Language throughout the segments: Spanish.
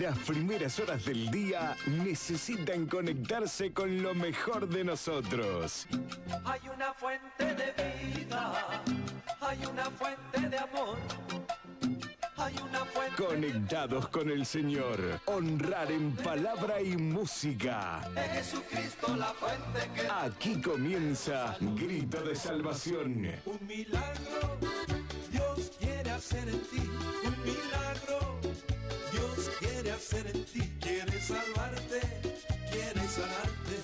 Las primeras horas del día necesitan conectarse con lo mejor de nosotros. Hay una fuente de vida, hay una fuente de amor. Hay una fuente Conectados con el Señor. Honrar en palabra y música. de Jesucristo, la fuente que Aquí comienza Grito de Salvación. Un milagro Dios quiere hacer en ti. Un milagro ti. Quiere salvarte, quiere sanarte,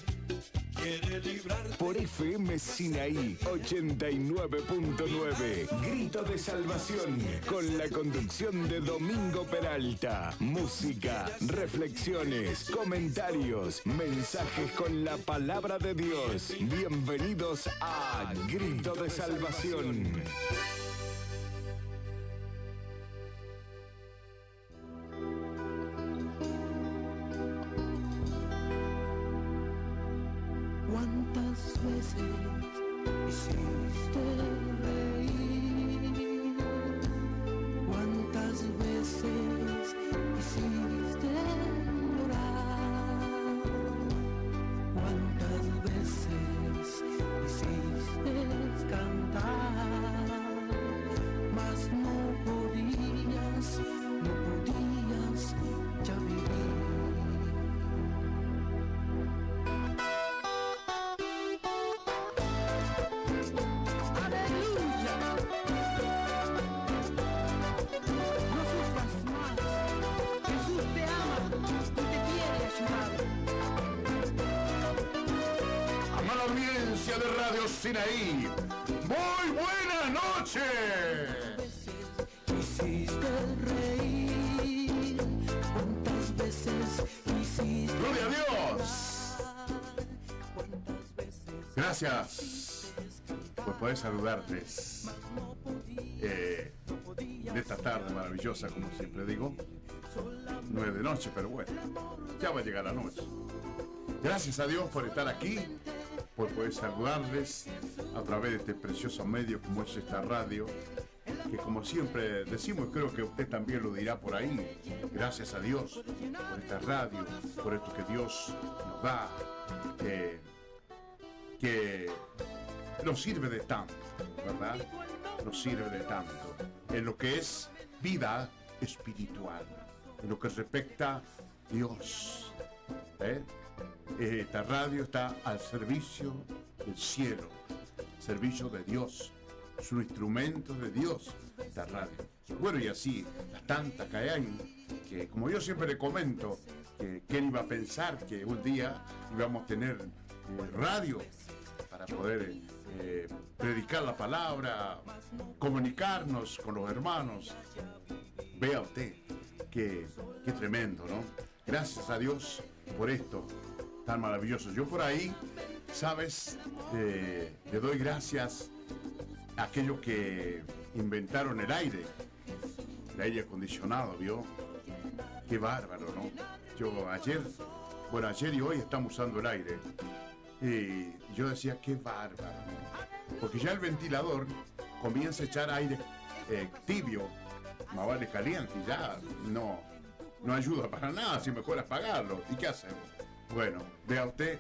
quiere librarte. Por FM Sinaí 89.9. Grito de Salvación. Con la conducción de Domingo Peralta. Música, reflexiones, comentarios, mensajes con la palabra de Dios. Bienvenidos a Grito de Salvación. ¿Cuántas veces hiciste reír? ¿Cuántas veces hiciste Sinaí, muy buenas noches. Hiciste reír. ¿Cuántas veces hiciste Gloria a Dios. ¿Cuántas veces Gracias por poder saludarles eh, de esta tarde maravillosa, como siempre digo. Nueve de noche, pero bueno, ya va a llegar la noche. Gracias a Dios por estar aquí, por poder saludarles a través de este precioso medio como es esta radio, que como siempre decimos, creo que usted también lo dirá por ahí. Gracias a Dios por esta radio, por esto que Dios nos da, que nos sirve de tanto, ¿verdad? Nos sirve de tanto en lo que es vida espiritual, en lo que respecta a Dios. ¿eh? Esta radio está al servicio del cielo, servicio de Dios, su instrumento de Dios, esta radio. Bueno, y así, las tantas que hay, que como yo siempre le comento, que quién iba a pensar que un día íbamos a tener eh, radio para poder eh, predicar la palabra, comunicarnos con los hermanos. Vea usted, qué, qué tremendo, ¿no? Gracias a Dios por esto tan maravilloso. Yo por ahí, sabes, le doy gracias a aquellos que inventaron el aire, el aire acondicionado, ¿vio? Qué bárbaro, ¿no? Yo ayer, bueno, ayer y hoy estamos usando el aire. Y yo decía, qué bárbaro. Porque ya el ventilador comienza a echar aire eh, tibio, más vale caliente, ya no, no ayuda para nada, si mejor apagarlo. ¿Y qué hacemos? Bueno, vea usted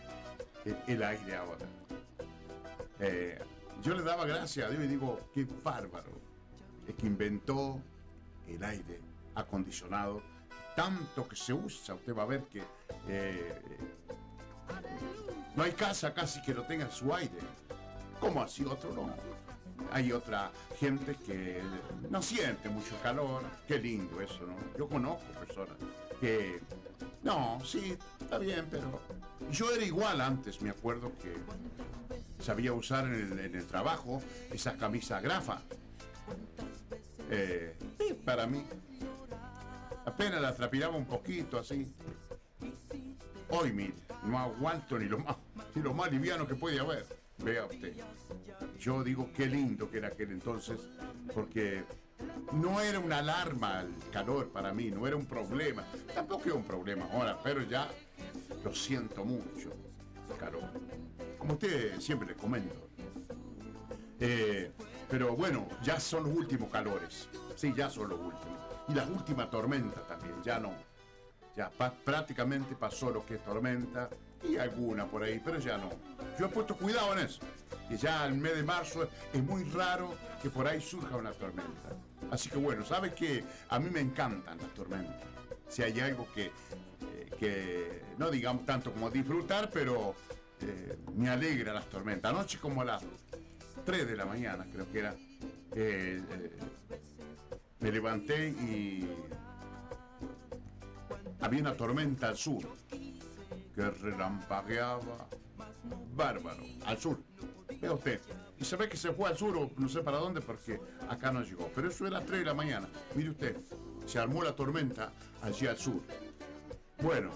el, el aire ahora. Eh, yo le daba gracias a Dios y digo, qué bárbaro, el que inventó el aire acondicionado, tanto que se usa, usted va a ver que eh, no hay casa casi que no tenga su aire. ¿Cómo así otro no? Hay otra gente que no siente mucho calor. Qué lindo eso, ¿no? Yo conozco personas que... No, sí, está bien, pero... Yo era igual antes, me acuerdo que sabía usar en el, trabajo esa camisa grafa. Eh, para mí. Apenas la trapiraba un poquito así. Hoy, mire, no aguanto ni lo más, ni lo más liviano que puede haber. Vea usted. Yo digo qué lindo que era aquel entonces, porque no era una alarma el calor para mí, no era un problema. Tampoco era un problema ahora, pero ya lo siento mucho, el calor. Como usted siempre le comento. Eh, pero bueno, ya son los últimos calores. Sí, ya son los últimos. Y las últimas tormentas también, ya no. Ya pa- prácticamente pasó lo que es tormenta y alguna por ahí, pero ya no. Yo he puesto cuidado en eso. Y ya el mes de marzo es muy raro que por ahí surja una tormenta. Así que bueno, ¿sabe qué? A mí me encantan las tormentas. Si hay algo que, eh, que no digamos tanto como disfrutar, pero eh, me alegra las tormentas. Anoche como a las 3 de la mañana, creo que era, eh, me levanté y había una tormenta al sur que relampagueaba bárbaro, al sur. Vea usted. Y se ve que se fue al sur, o no sé para dónde, porque acá no llegó. Pero eso era 3 de la mañana. Mire usted, se armó la tormenta allí al sur. Bueno,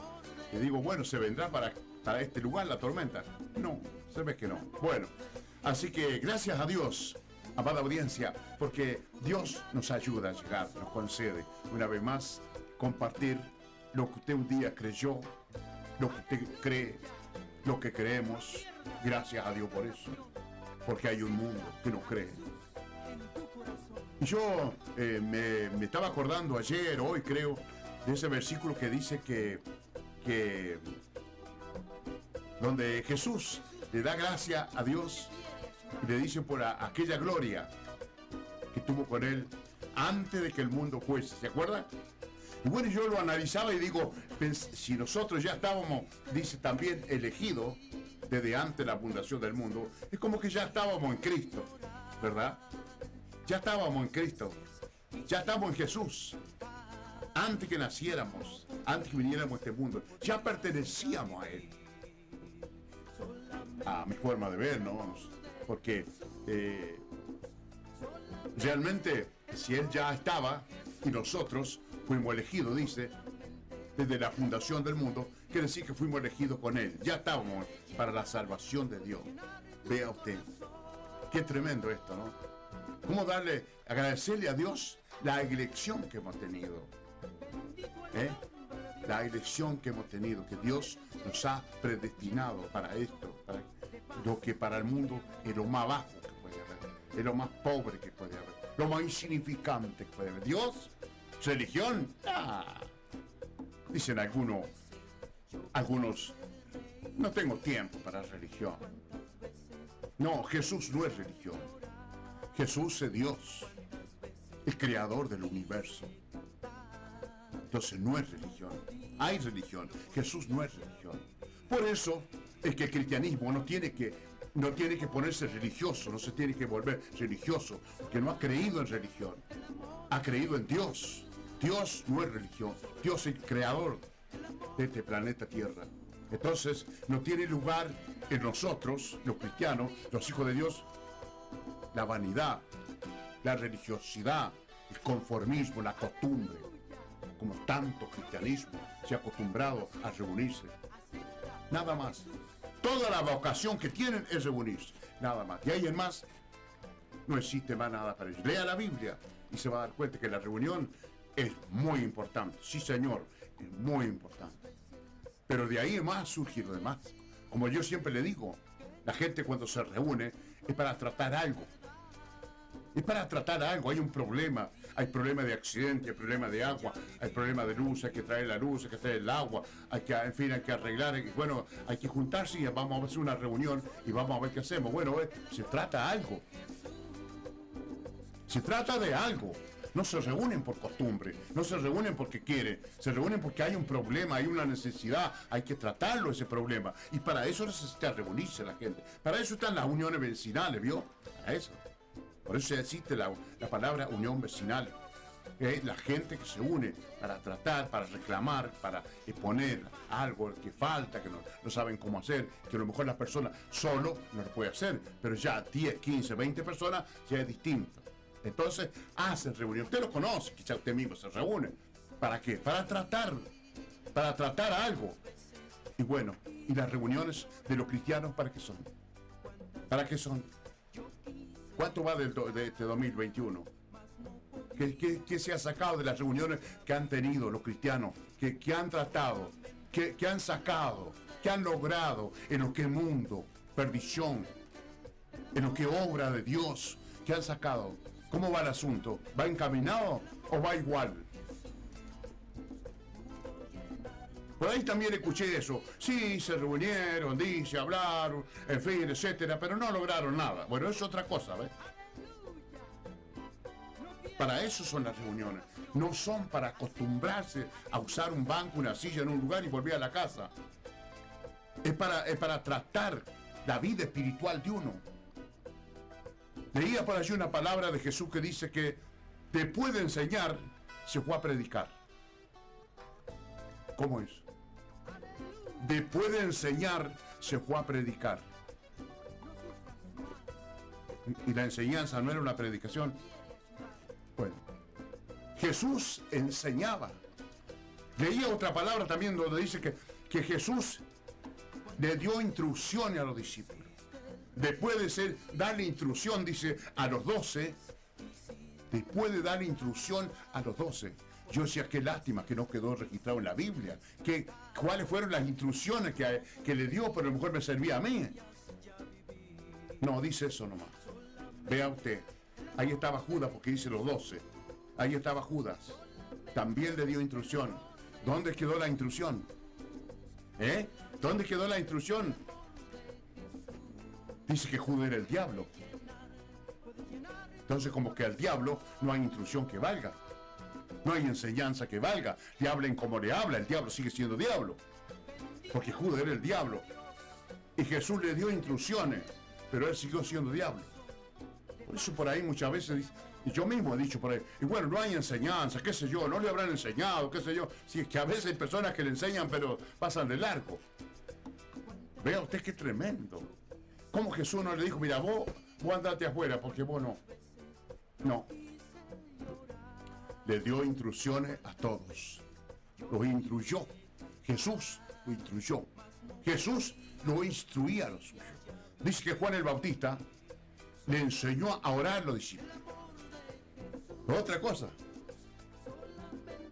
y digo, bueno, ¿se vendrá para, para este lugar la tormenta? No, se ve que no. Bueno, así que gracias a Dios, amada audiencia, porque Dios nos ayuda a llegar, nos concede una vez más compartir lo que usted un día creyó, lo que usted cree, lo que creemos. Gracias a Dios por eso, porque hay un mundo que no cree. Yo eh, me, estaba acordando ayer, hoy creo, de ese versículo que dice que, que donde Jesús le da gracia a Dios le dice por aquella gloria que tuvo con él antes de que el mundo fuese. ¿Se acuerda? Y bueno, yo lo analizaba y digo, si nosotros ya estábamos, dice también, elegidos desde antes de la fundación del mundo, es como que ya estábamos en Cristo, ¿verdad? Ya estábamos en Cristo, ya estamos en Jesús. Antes que naciéramos, antes que viniéramos a este mundo, ya pertenecíamos a Él. A mi forma de ver, ¿no? Porque eh, realmente, si Él ya estaba y nosotros fuimos elegidos, dice, desde la fundación del mundo, quiere decir que fuimos elegidos con Él. Ya estábamos para la salvación de Dios. Vea usted, qué tremendo esto, ¿no? ¿Cómo darle, agradecerle a Dios la elección que hemos tenido? ¿Eh? La elección que hemos tenido, que Dios nos ha predestinado para esto, para lo que para el mundo es lo más bajo que puede haber, es lo más pobre que puede haber, lo más insignificante que puede haber. Dios, religión, ah. Dicen algunos, algunos, no tengo tiempo para religión. No, Jesús no es religión. Jesús es Dios, el creador del universo. Entonces no es religión. Hay religión. Jesús no es religión. Por eso es que el cristianismo no tiene que, no tiene que ponerse religioso, no se tiene que volver religioso, porque no ha creído en religión. Ha creído en Dios. Dios no es religión. Dios es el creador de este planeta Tierra. Entonces no tiene lugar en nosotros, los cristianos, los hijos de Dios, la vanidad, la religiosidad, el conformismo, la costumbre, como tanto cristianismo se ha acostumbrado a reunirse. Nada más. Toda la vocación que tienen es reunirse. Nada más. Y ahí en más, no existe más nada para ellos. Lea la Biblia y se va a dar cuenta que la reunión es muy importante. Sí, señor, es muy importante. Pero de ahí más surge lo demás. Como yo siempre le digo, la gente cuando se reúne es para tratar algo. Es para tratar algo, hay un problema, hay problema de accidente, hay problema de agua, hay problema de luz, hay que traer la luz, hay que traer el agua, hay que, en fin, hay que arreglar, que- bueno, hay que juntarse y vamos a hacer una reunión y vamos a ver qué hacemos. Bueno, eh, se trata algo. Se trata de algo. No se reúnen por costumbre, no se reúnen porque quieren, se reúnen porque hay un problema, hay una necesidad, hay que tratarlo ese problema. Y para eso necesita reunirse la gente. Para eso están las uniones vecinales, ¿vio? Para eso. Por eso existe la, la palabra unión vecinal. Es la gente que se une para tratar, para reclamar, para exponer algo que falta, que no, no saben cómo hacer, que a lo mejor las personas solo no lo puede hacer, pero ya 10, 15, 20 personas ya es distinto. Entonces hacen reunión. Usted lo conoce, quizá usted mismo se reúne. ¿Para qué? Para tratar, para tratar algo. Y bueno, ¿y las reuniones de los cristianos para qué son? ¿Para qué son? ¿Cuánto va del de este 2021? ¿Qué, se ha sacado de las reuniones que han tenido los cristianos? ¿Qué, qué han tratado? ¿Qué, han sacado? ¿Qué han logrado en lo que mundo? Perdición. En lo que obra de Dios. ¿Qué han sacado? ¿Cómo va el asunto? ¿Va encaminado o va igual? Por ahí también escuché eso. Sí, se reunieron, dice, hablaron, en fin, etcétera, pero no lograron nada. Bueno, es otra cosa, ¿ves? Para eso son las reuniones. No son para acostumbrarse a usar un banco, una silla en un lugar y volver a la casa. Es para, es para tratar la vida espiritual de uno. Leía por allí una palabra de Jesús que dice que después de enseñar, se fue a predicar. ¿Cómo es? Después de enseñar, se fue a predicar. Y la enseñanza no era una predicación. Bueno, Jesús enseñaba. Leía otra palabra también donde dice que, que Jesús le dio instrucciones a los discípulos. Después de ser, darle instrucción, dice, a los doce, después de darle instrucción a los doce, yo decía, qué lástima que no quedó registrado en la Biblia. Que, ¿Cuáles fueron las instrucciones que, que le dio? Pero a lo mejor me servía a mí. No, dice eso nomás. Vea usted, ahí estaba Judas porque dice los doce. Ahí estaba Judas. También le dio instrucción. ¿Dónde quedó la instrucción? ¿Eh? ¿Dónde quedó la instrucción? Dice que Judas era el diablo. Entonces como que al diablo no hay instrucción que valga. No hay enseñanza que valga. Le hablen como le habla, el diablo sigue siendo diablo. Porque Judas era el diablo. Y Jesús le dio instrucciones, pero él siguió siendo diablo. Por eso por ahí muchas veces y yo mismo he dicho por ahí, y bueno, no hay enseñanza, qué sé yo, no le habrán enseñado, qué sé yo. Si es que a veces hay personas que le enseñan, pero pasan de largo. Vea usted qué tremendo. ¿Cómo Jesús no le dijo, mira, vos, andate afuera, porque vos no? No. Le dio instrucciones a todos. Los instruyó. Jesús lo instruyó. Jesús lo instruía a los suyos. Dice que Juan el Bautista le enseñó a orar a los discípulos. Otra cosa.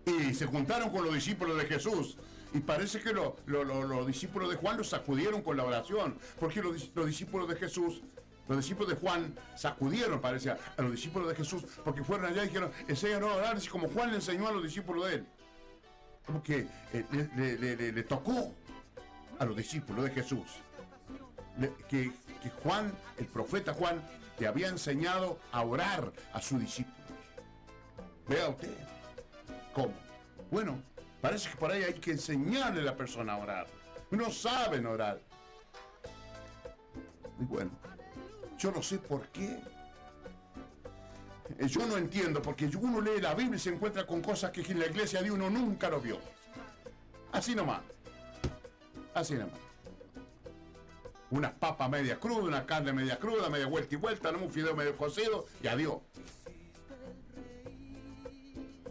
Y se juntaron con los discípulos de Jesús. Y parece que lo- lo- lo- los discípulos de Juan los sacudieron con la oración. Porque los, los discípulos de Jesús, los discípulos de Juan sacudieron, parece, a, los discípulos de Jesús. Porque fueron allá y dijeron, enséñanos a orar, así como Juan le enseñó a los discípulos de él. Como que eh, le, le- tocó a los discípulos de Jesús. Que, que Juan, el profeta Juan, le había enseñado a orar a sus discípulos. Vea usted. ¿Cómo? Bueno, parece que por ahí hay que enseñarle a la persona a orar. No saben orar. Y bueno, yo no sé por qué. Eh, Yo no entiendo, porque uno lee la Biblia y se encuentra con cosas que en la iglesia de uno nunca lo vio. Así nomás. Así nomás. Unas papas media cruda, una carne media cruda, media vuelta y vuelta, ¿no? un fideo medio cocido y adiós.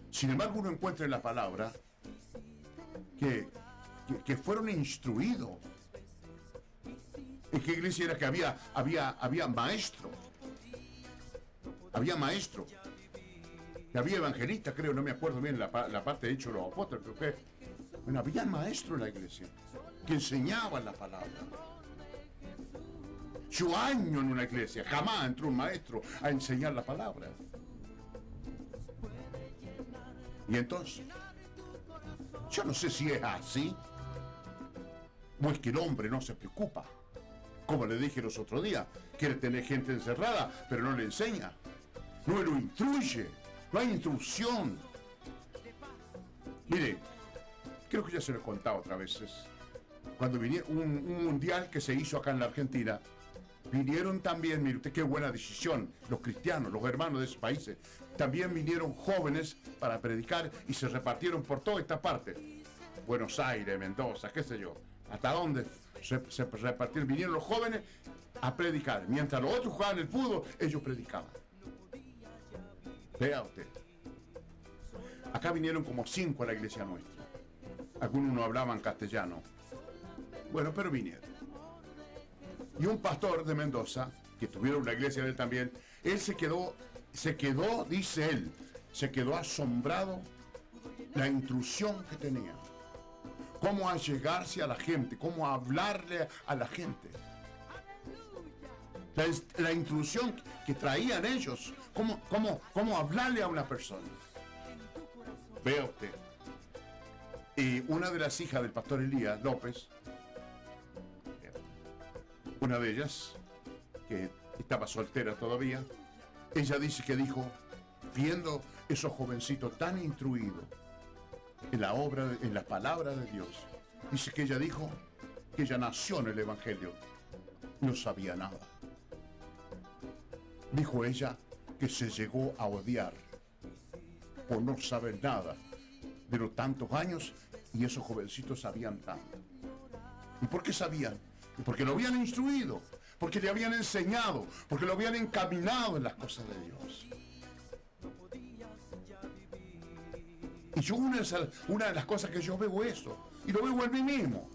Sin embargo, uno encuentra en la palabra que, que, fueron instruidos. ¿En qué iglesia era que había, había, había maestro? Había maestro. Había evangelista, creo, no me acuerdo bien la, la parte de hecho los apóstoles, creo que. Bueno, había maestro en la iglesia que enseñaban la palabra. Yo año en una iglesia, jamás entró un maestro a enseñar la palabra. Y entonces, yo no sé si es así, o es que el hombre no se preocupa. Como le dije los otros días, quiere tener gente encerrada, pero no le enseña. No lo instruye, no hay instrucción. Mire, creo que ya se lo he contado otras veces. Cuando vinieron un, un mundial que se hizo acá en la Argentina, vinieron también, mire usted qué buena decisión, los cristianos, los hermanos de esos países, también vinieron jóvenes para predicar y se repartieron por toda esta parte. Buenos Aires, Mendoza, qué sé yo, hasta dónde se, repartieron, vinieron los jóvenes a predicar. Mientras los otros jugaban el fútbol, ellos predicaban. Vea usted. Acá vinieron como cinco a la iglesia nuestra. Algunos no hablaban castellano. Bueno, pero vinieron. Y un pastor de Mendoza, que tuvieron una iglesia de él también, él se quedó, se quedó, dice él, se quedó asombrado la intrusión que tenía. Cómo allegarse a la gente, cómo hablarle a la gente. La, intrusión que traían ellos, cómo, cómo, cómo hablarle a una persona. Vea usted. Y una de las hijas del pastor Elías López, una de ellas, que estaba soltera todavía, ella dice que dijo, viendo esos jovencitos tan instruidos en la obra, en la palabra de Dios, dice que ella dijo que ella nació en el Evangelio, no sabía nada. Dijo ella que se llegó a odiar por no saber nada de los tantos años y esos jovencitos sabían tanto. ¿Y por qué sabían? Porque lo habían instruido, porque le habían enseñado, porque lo habían encaminado en las cosas de Dios. Y yo una de, las cosas que yo veo eso, y lo veo en mí mismo,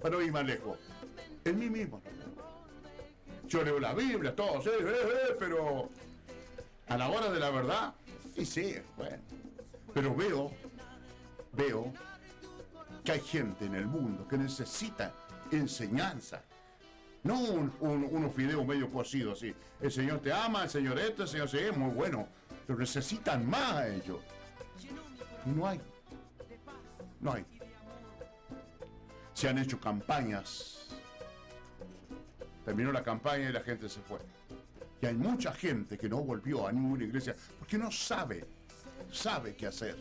para no ir más lejos, en mí mismo. Yo leo la Biblia, todo, sí, eh, eh, pero a la hora de la verdad, y sí, bueno. Pero veo, veo que hay gente en el mundo que necesita enseñanza. No un, un- unos fideos medio cocidos así. El Señor te ama, el Señor esto, el Señor sí, es muy bueno. Pero necesitan más a ellos. No hay. No hay. Se han hecho campañas. Terminó la campaña y la gente se fue. Y hay mucha gente que no volvió a ninguna iglesia porque no sabe, sabe qué hacer.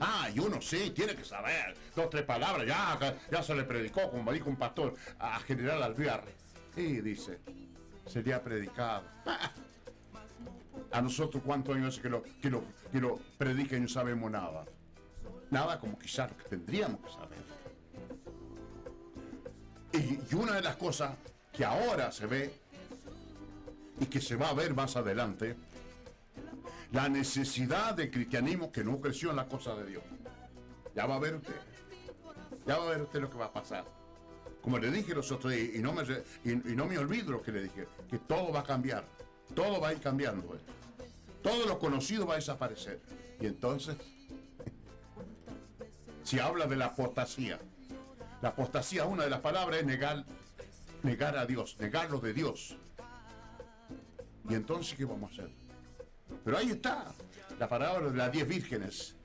Ah, y uno sí, tiene que saber. Dos, tres palabras, ya, ya se le predicó, como dijo un pastor, a General Alvear. Y dice, se le ha predicado. A nosotros, ¿cuántos años hace que lo, que lo, que lo predica y no sabemos nada? Nada como quizás tendríamos que saber. Y una de las cosas que ahora se ve y que se va a ver más adelante, la necesidad de cristianismo que no creció en la cosa de Dios. Ya va a ver usted. Ya va a ver usted lo que va a pasar. Como le dije los otros días, y no me, y no me olvido lo que le dije, que todo va a cambiar. Todo va a ir cambiando. eh. Todo lo conocido va a desaparecer. Y entonces, si habla de la apostasía, la apostasía, una de las palabras es negar, negar a Dios, negar lo de Dios. Y entonces, ¿qué vamos a hacer? Pero ahí está la palabra de las diez vírgenes,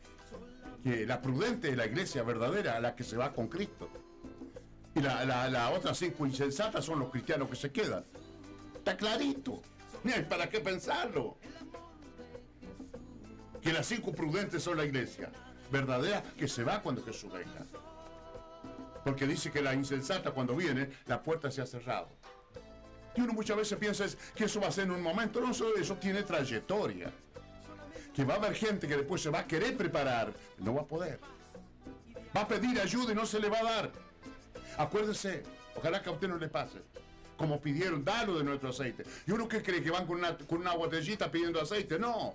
que la prudente es la iglesia verdadera, la que se va con Cristo. Y la, la, la otras cinco insensatas son los cristianos que se quedan. Está clarito. Para qué pensarlo. Que las cinco prudentes son la iglesia verdadera que se va cuando Jesús venga. Porque dice que la insensata cuando viene, la puerta se ha cerrado. Y uno muchas veces piensa que eso va a ser en un momento. No, eso, eso tiene trayectoria. Que va a haber gente que después se va a querer preparar, no va a poder. Va a pedir ayuda y no se le va a dar. Acuérdese, ojalá que a usted no le pase. Como pidieron, dalo de nuestro aceite. Y uno que cree que van con una, con una botellita pidiendo aceite. No.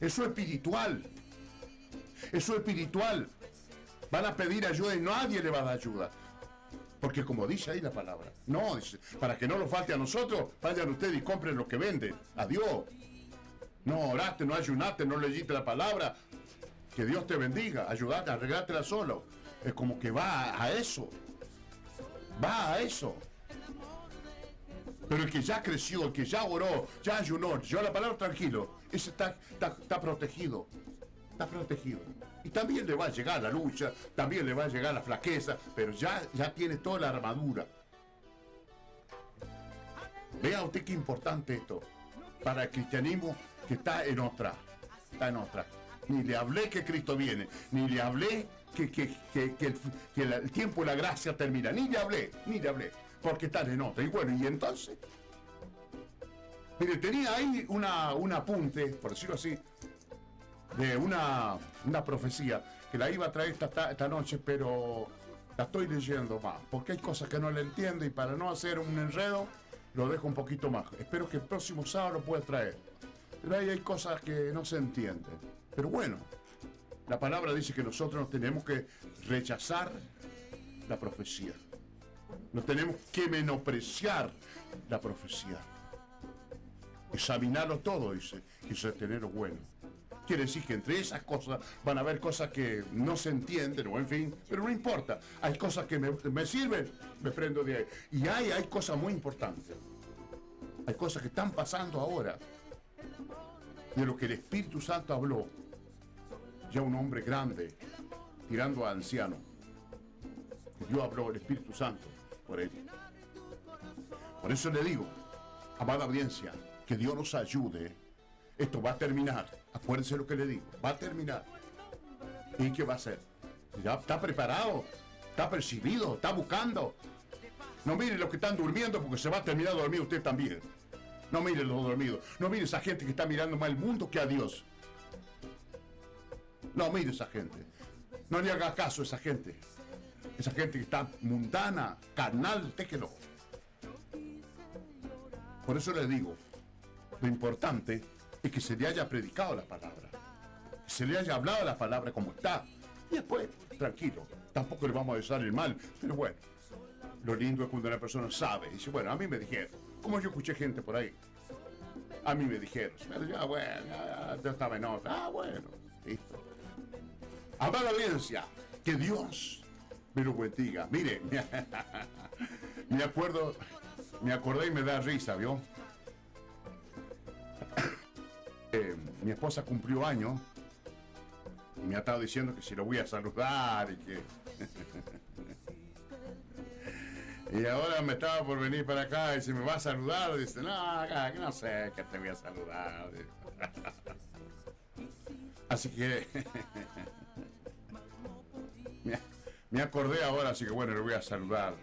Eso es espiritual. Eso es espiritual. Van a pedir ayuda y nadie le va a dar ayuda. Porque como dice ahí la palabra, no, para que no lo falte a nosotros, vayan ustedes y compren lo que venden. Adiós. No oraste, no ayunaste, no leíste la palabra. Que Dios te bendiga, ayudate, arreglátela solo. Es como que va a, eso. Va a eso. Pero el que ya creció, el que ya oró, ya ayunó, yo la palabra tranquilo, ese está, está protegido. Está protegido. Y también le va a llegar la lucha, también le va a llegar la flaqueza, pero ya, ya tiene toda la armadura. Vea usted qué importante esto para el cristianismo que está en otra. Está en otra. Ni le hablé que Cristo viene, ni le hablé que, que- que- el tiempo y la gracia termina. Ni le hablé, ni le hablé, porque están en otra. Y bueno, y entonces. Mire, tenía ahí una, un apunte, por decirlo así, de una, una profecía que la iba a traer esta, ta- esta noche, pero la estoy leyendo más, porque hay cosas que no le entiendo y para no hacer un enredo lo dejo un poquito más. Espero que el próximo sábado lo pueda traer. Pero ahí hay cosas que no se entienden. Pero bueno, la palabra dice que nosotros no tenemos que rechazar la profecía. No tenemos que menospreciar la profecía. Examinarlo todo, dice, y sostenerlo bueno. Quiere decir que entre esas cosas van a haber cosas que no se entienden, o en fin, pero no importa. Hay cosas que me, me sirven, me prendo de ahí. Y hay, hay cosas muy importantes. Hay cosas que están pasando ahora. De lo que el Espíritu Santo habló. Ya un hombre grande, tirando a anciano. Dios habló el Espíritu Santo por él. Por eso le digo, amada audiencia, que Dios nos ayude. Esto va a terminar. Acuérdense lo que le digo. Va a terminar. ¿Y qué va a hacer? Ya está preparado, está percibido, está buscando. No mire los que están durmiendo porque se va a terminar de dormir usted también. No mire los dormidos. No mire esa gente que está mirando más el mundo que a Dios. No mire esa gente. No le haga caso a esa gente. Esa gente que está mundana, carnal, déjelo. Por eso le digo, lo importante es que se le haya predicado la palabra. Que se le haya hablado la palabra como está. Y después, tranquilo, tampoco le vamos a desear el mal. Pero bueno, lo lindo es cuando una persona sabe. Dice, bueno, a mí me dijeron. Como yo escuché gente por ahí. A mí me dijeron. Ah, bueno, ya, ya estaba en otra. Ah, bueno, listo. Amada audiencia, que Dios me lo bendiga. Mire, me acuerdo, me acordé y me da risa, ¿vio? Eh, mi esposa cumplió años y me ha estado diciendo que si lo voy a saludar y que... y ahora me estaba por venir para acá y si me va a saludar, dice, no, no sé que te voy a saludar. Así que me, me acordé ahora, así que bueno, le voy a saludar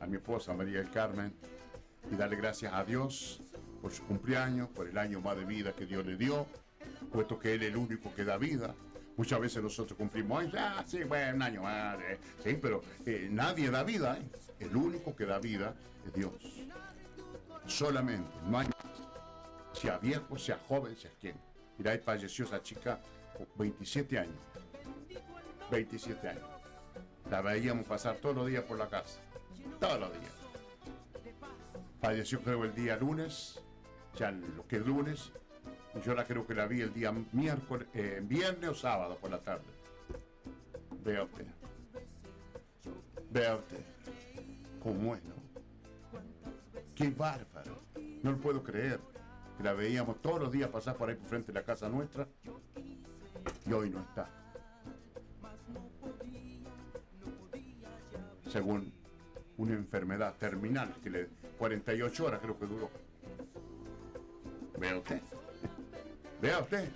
a mi esposa María del Carmen y darle gracias a Dios por su cumpleaños, por el año más de vida que Dios le dio, puesto que Él es el único que da vida. Muchas veces nosotros cumplimos años, ah, sí, bueno, un año más, eh, sí, pero eh, nadie da vida, ¿eh? el único que da vida es Dios. Solamente, no hay. Sea viejo, sea joven, sea quien. Mira, ahí falleció esa chica, 27 años. 27 años. La veíamos pasar todos los días por la casa. Todos los días. Falleció creo el día lunes, ya lo que es lunes. Yo la creo que la vi el día miércoles, eh, viernes o sábado por la tarde. Vea usted. ¿Cómo es, no? Qué bárbaro. No lo puedo creer. La veíamos todos los días pasar por ahí por frente de la casa nuestra. Y hoy no está. según una enfermedad terminal que le 48 horas creo que duró. Vea usted. Vea usted.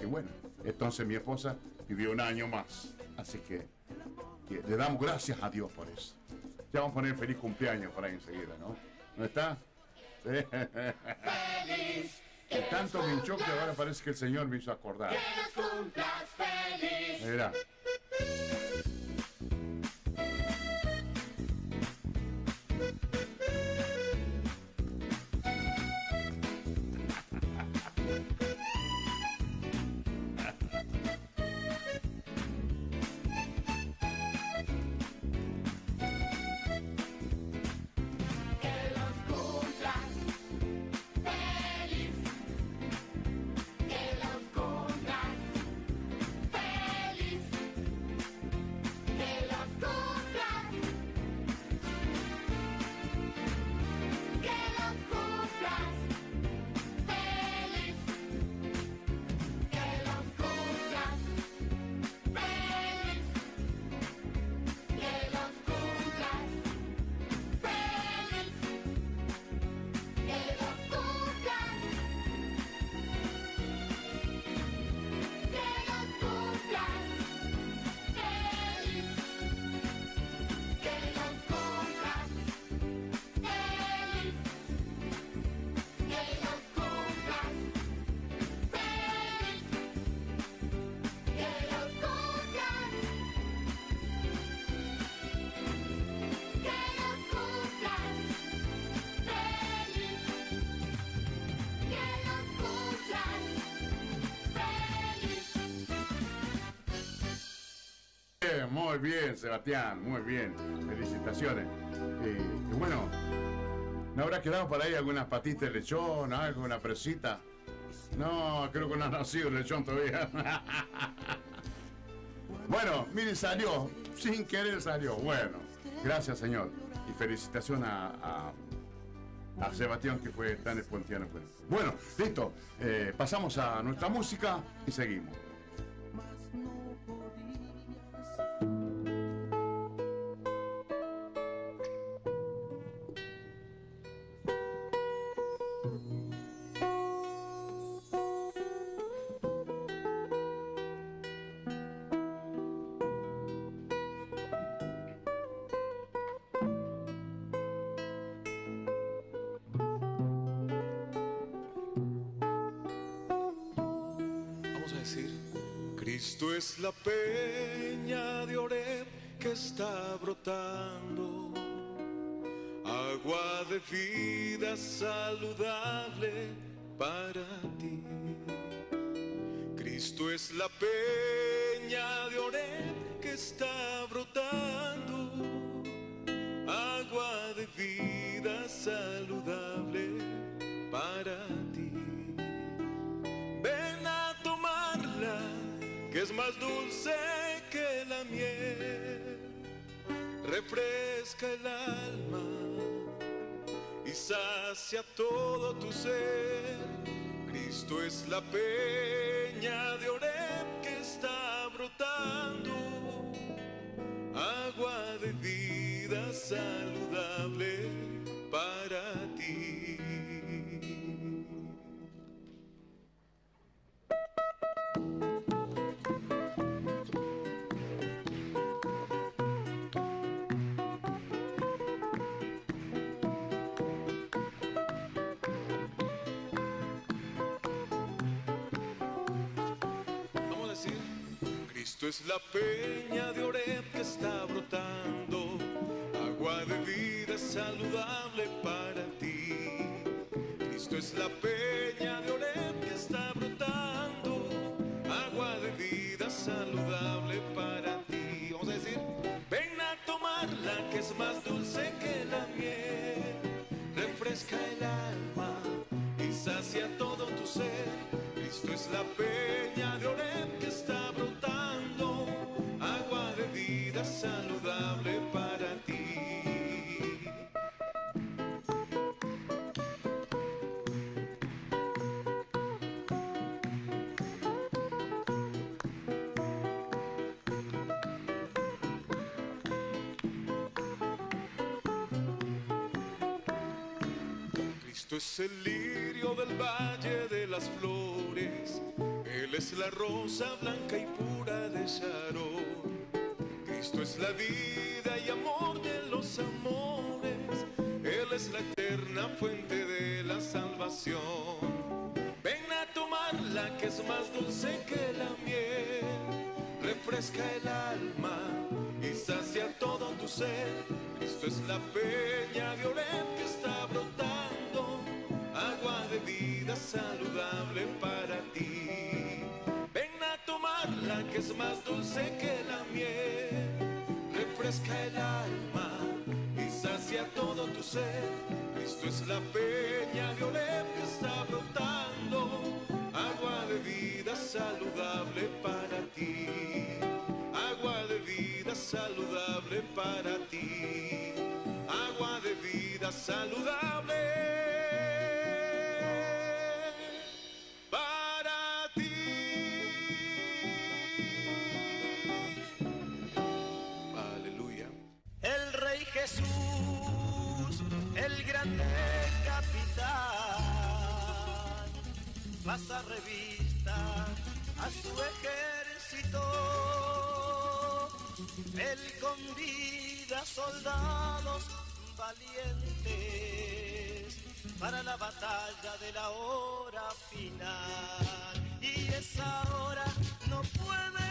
Y bueno, entonces mi esposa vivió un año más. Así que, que le damos gracias a Dios por eso. Ya vamos a poner feliz cumpleaños por ahí enseguida, ¿no? ¿No está? Sí. Y tanto me hinchó que ahora parece que el Señor me hizo acordar. Mira. Muy bien, Sebastián, muy bien. Felicitaciones. Eh, bueno, ¿no habrá quedado por ahí algunas patitas de lechón, algo, una presita? No, creo que no ha nacido el lechón todavía. bueno, miren, salió, sin querer salió. Bueno, gracias, señor. Y felicitación a, a, a Sebastián, que fue tan espontáneo. Bueno, listo. Eh, pasamos a nuestra música y seguimos. Vida saludable para ti. Cristo es la peña de Oreb que está brotando, agua de vida saludable para ti. Ven a tomarla, que es más dulce que la miel, refresca el alma y sacia todo tu ser. Cristo es la peña de Oreb que está brotando, agua de vida saludable Cristo es la peña de Oreb que está brotando, agua de vida saludable para ti. Cristo es la peña de Oreb que está brotando, agua de vida saludable para ti. Vamos a decir, ven a tomarla que es más dulce que la miel, refresca el alma y sacia todo tu ser. Cristo es la peña de Oreb saludable para ti. Cristo es el lirio del valle de las flores, Él es la rosa blanca y pura de Sharon. Cristo es la vida y amor de los amores, Él es la eterna fuente de la salvación. Ven a tomarla que es más dulce que la miel, refresca el alma y sacia todo tu ser. Cristo es la peña de Oreb que está brotando, para ti. Agua de vida saludable para ti. Aleluya. El Rey Jesús, el grande capitán, pasa revista a su ejército. Él convida soldados valientes para la batalla de la hora final. Y esa hora no puede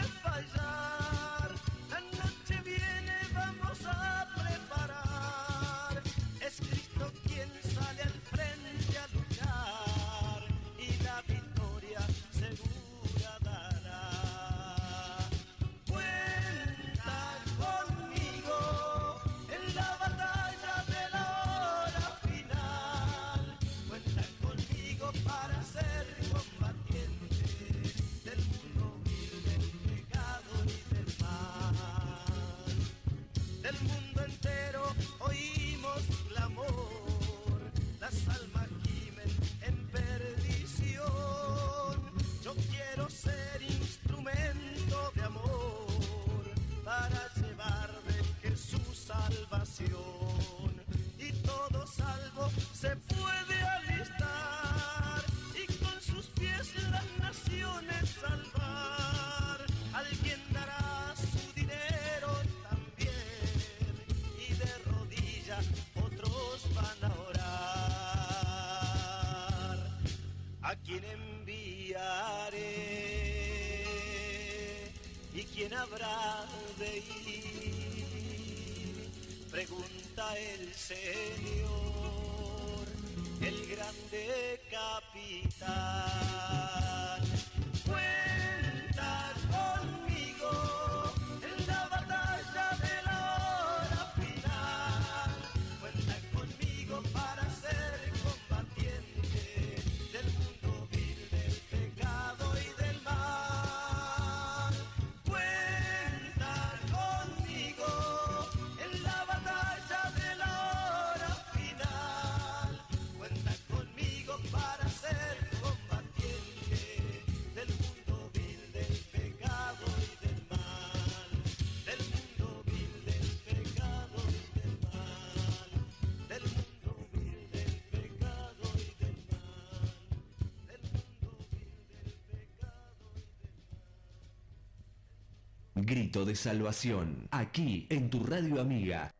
Grito de salvación, aquí en tu radio amiga.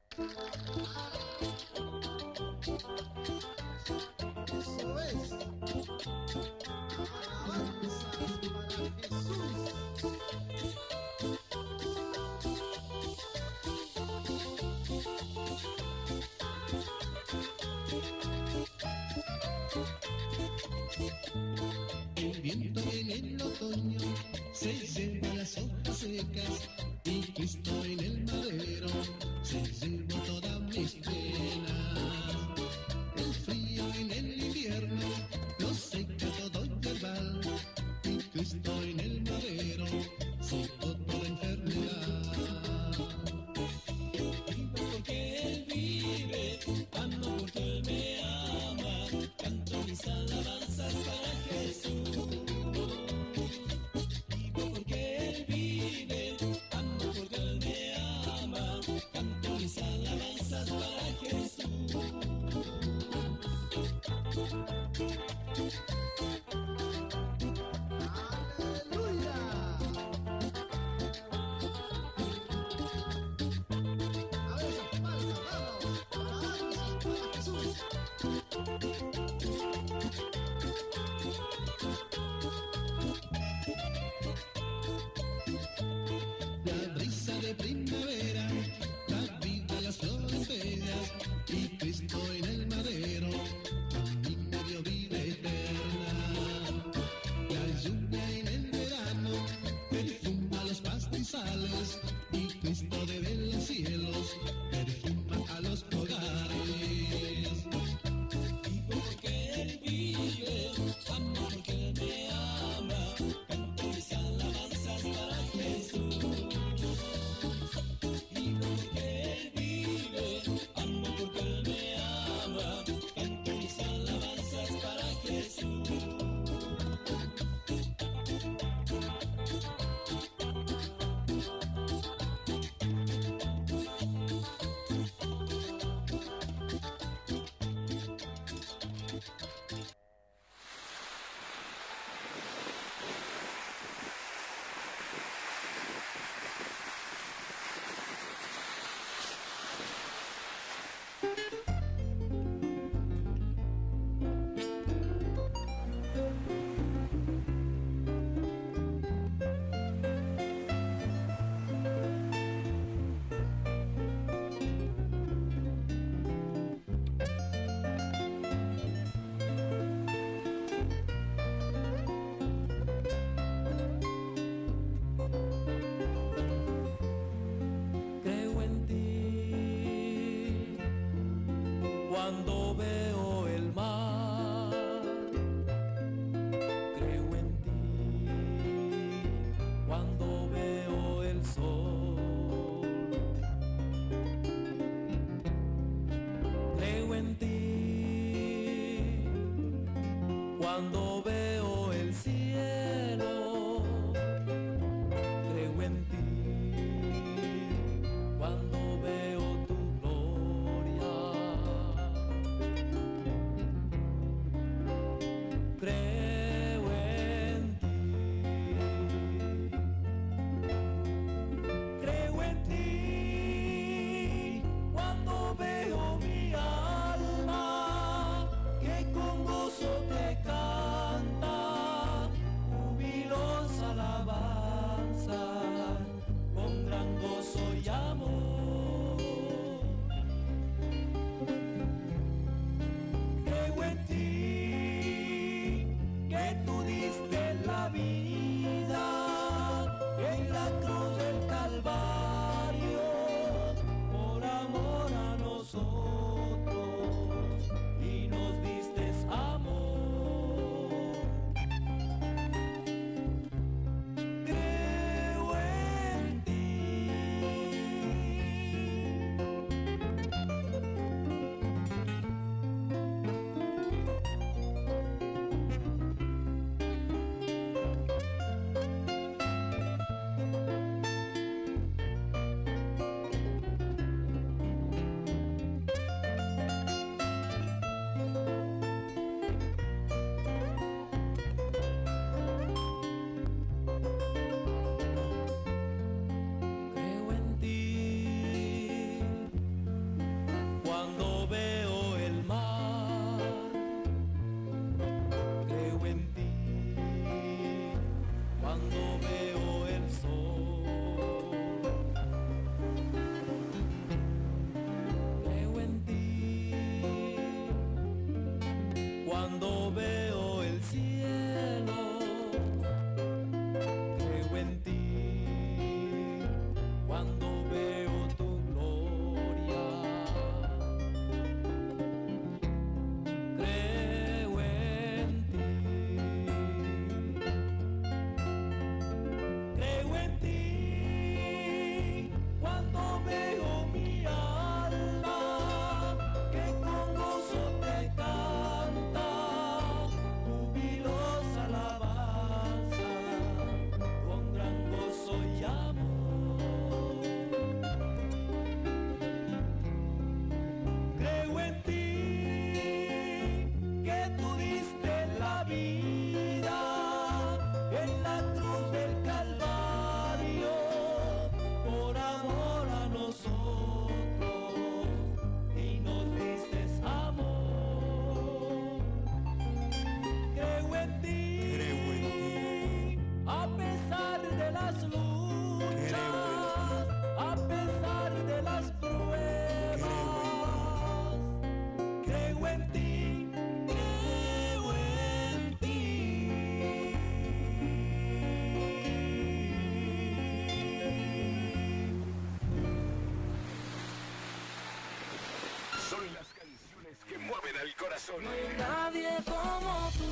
Nadie como tú.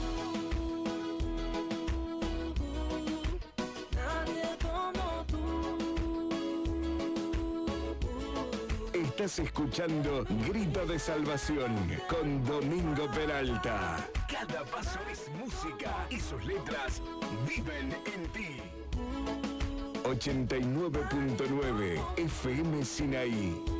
Nadie como tú. Estás escuchando Grito de Salvación con Domingo Peralta. Cada paso es música y sus letras viven en ti. 89.9 FM Sinaí.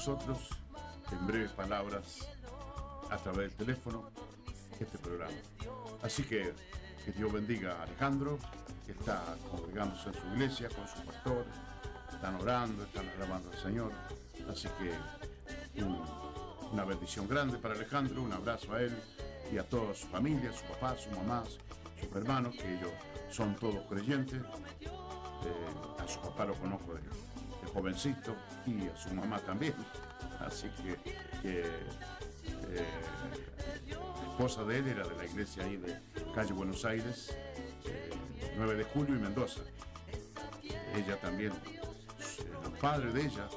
Nosotros en breves palabras a través del teléfono este programa. Así que que Dios bendiga a Alejandro, que está congregándose en su iglesia con su pastor, están orando, están alabando al Señor. Así que un- una bendición grande para Alejandro, un abrazo a él y a toda su familia, su papá, su mamá, sus hermanos, que ellos son todos creyentes. Eh, a su papá lo conozco de, de jovencito y a su mamá también. Así que, que, eh, la esposa de él era de la iglesia ahí de calle Buenos Aires, eh, 9 de julio y Mendoza. Ella también, eh, los padres de ella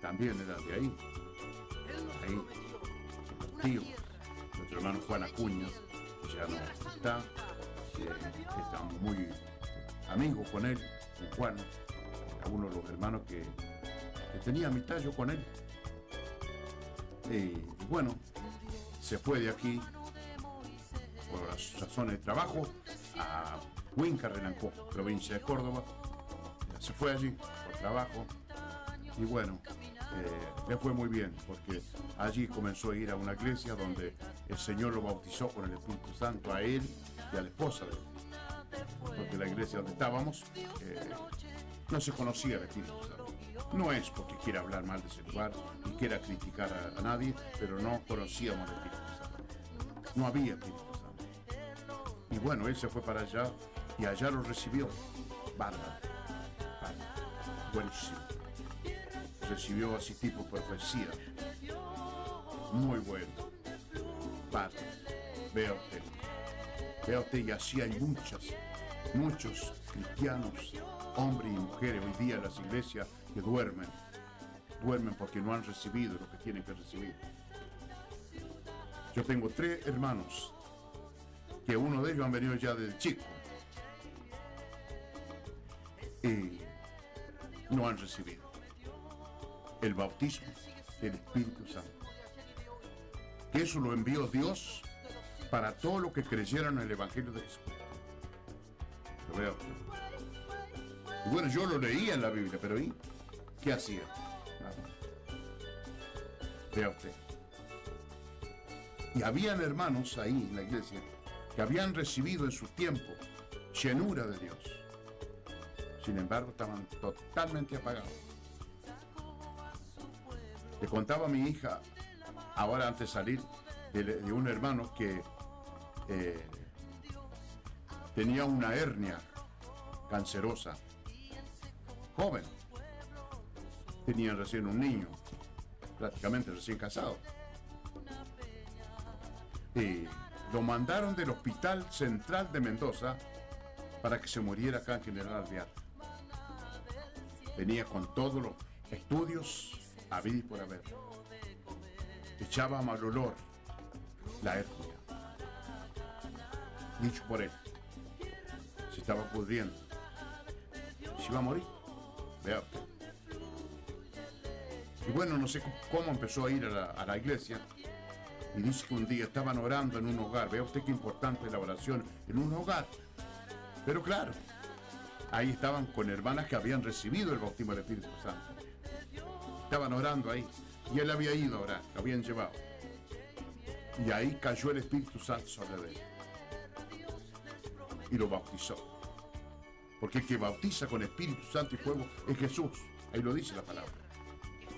también eran de ahí. Ahí, tíos, nuestro hermano Juan Acuña, ya no está, eh, estamos muy amigos con él, con Juan, uno de los hermanos que, tenía mi tallo con él. Y, y bueno, se fue de aquí por las razones de trabajo a Huinca, Renancó, provincia de Córdoba. Se fue allí por trabajo y bueno, eh, le fue muy bien porque allí comenzó a ir a una iglesia donde el Señor lo bautizó con el Espíritu Santo a él y a la esposa de él. Porque la iglesia donde estábamos eh, no se conocía Espíritu Santo. No es porque quiera hablar mal de ese lugar y quiera criticar a, nadie, pero no conocíamos Espíritu Santo. No había Santo. Y bueno, él se fue para allá y allá lo recibió. Bárbaro. Bárbaro. Buenísimo. Recibió así tipo profecía. Muy bueno. Bárbaro. Vea usted, y así hay muchas, muchos cristianos, hombres y mujeres hoy día en las iglesias que duermen. Duermen porque no han recibido lo que tienen que recibir. Yo tengo tres hermanos que uno de ellos han venido ya desde chico y no han recibido el bautismo del Espíritu Santo. Que eso lo envió Dios para todos los que creyeron en el Evangelio de Jesús. Lo veo. Y bueno, yo lo leía en la Biblia, pero ¿y qué hacía? Nada. Vea usted. Y habían hermanos ahí en la iglesia que habían recibido en su tiempo llenura de Dios. Sin embargo, estaban totalmente apagados. Le contaba a mi hija, ahora antes de salir, de, de un hermano que eh, tenía una hernia cancerosa, joven. Tenía recién un niño, prácticamente recién casado. Y lo mandaron del Hospital Central de Mendoza para que se muriera acá en General Alvear. Venía con todos los estudios a y por haber. Echaba mal olor la hernia. dicho por él. Se estaba pudriendo. Se iba a morir. Y bueno, no sé cómo empezó a ir a la, a la iglesia. Y dice que un día estaban orando en un hogar. Vea usted qué importante la oración en un hogar. Pero claro, ahí estaban con hermanas que habían recibido el bautismo del Espíritu Santo. Estaban orando ahí. Y él había ido a orar, lo habían llevado. Y ahí cayó el Espíritu Santo sobre él. Y lo bautizó. Porque el que bautiza con Espíritu Santo y fuego es Jesús. Ahí lo dice la palabra.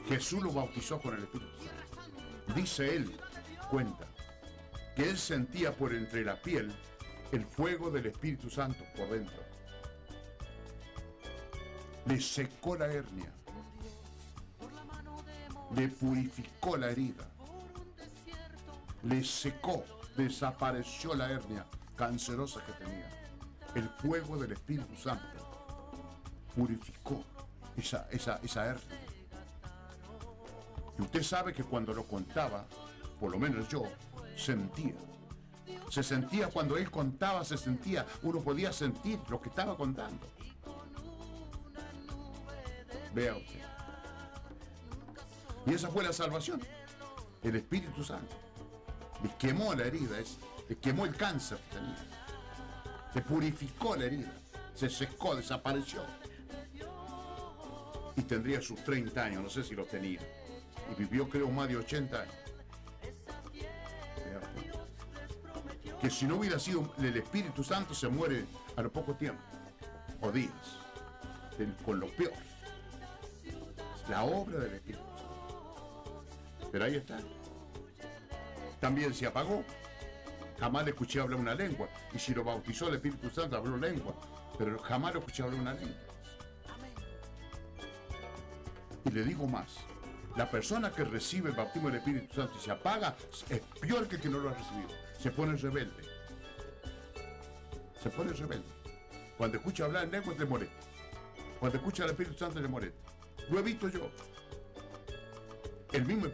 Jesús lo bautizó con el Espíritu Santo. Dice él, cuenta, que él sentía por entre la piel el fuego del Espíritu Santo por dentro. Le secó la hernia. Le purificó la herida. Le secó, desapareció la hernia cancerosa que tenía. El fuego del Espíritu Santo purificó esa, esa, esa hernia. Y usted sabe que cuando lo contaba, por lo menos yo, sentía. Se sentía cuando él contaba, se sentía, uno podía sentir lo que estaba contando. Vea usted. Y esa fue la salvación. El Espíritu Santo. Le quemó la herida, es- le quemó el cáncer que tenía. Se purificó la herida. Se secó, desapareció. Y tendría sus 30 años, no sé si los tenía. Y vivió creo más de 80 años. Que si no hubiera sido el Espíritu Santo se muere a lo poco tiempo. O días. con lo peor. La obra del Espíritu. Pero ahí está. También se apagó. Jamás le escuché hablar una lengua. Y si lo bautizó el Espíritu Santo, habló lengua. Pero jamás lo escuché hablar una lengua. Y le digo más. La persona que recibe el bautismo del Espíritu Santo y se apaga es peor que el que no lo ha recibido. Se pone rebelde. Se pone rebelde. Cuando escucha hablar en lengua, le molesta. Cuando escucha al Espíritu Santo, le molesta. Lo he visto yo. El mismo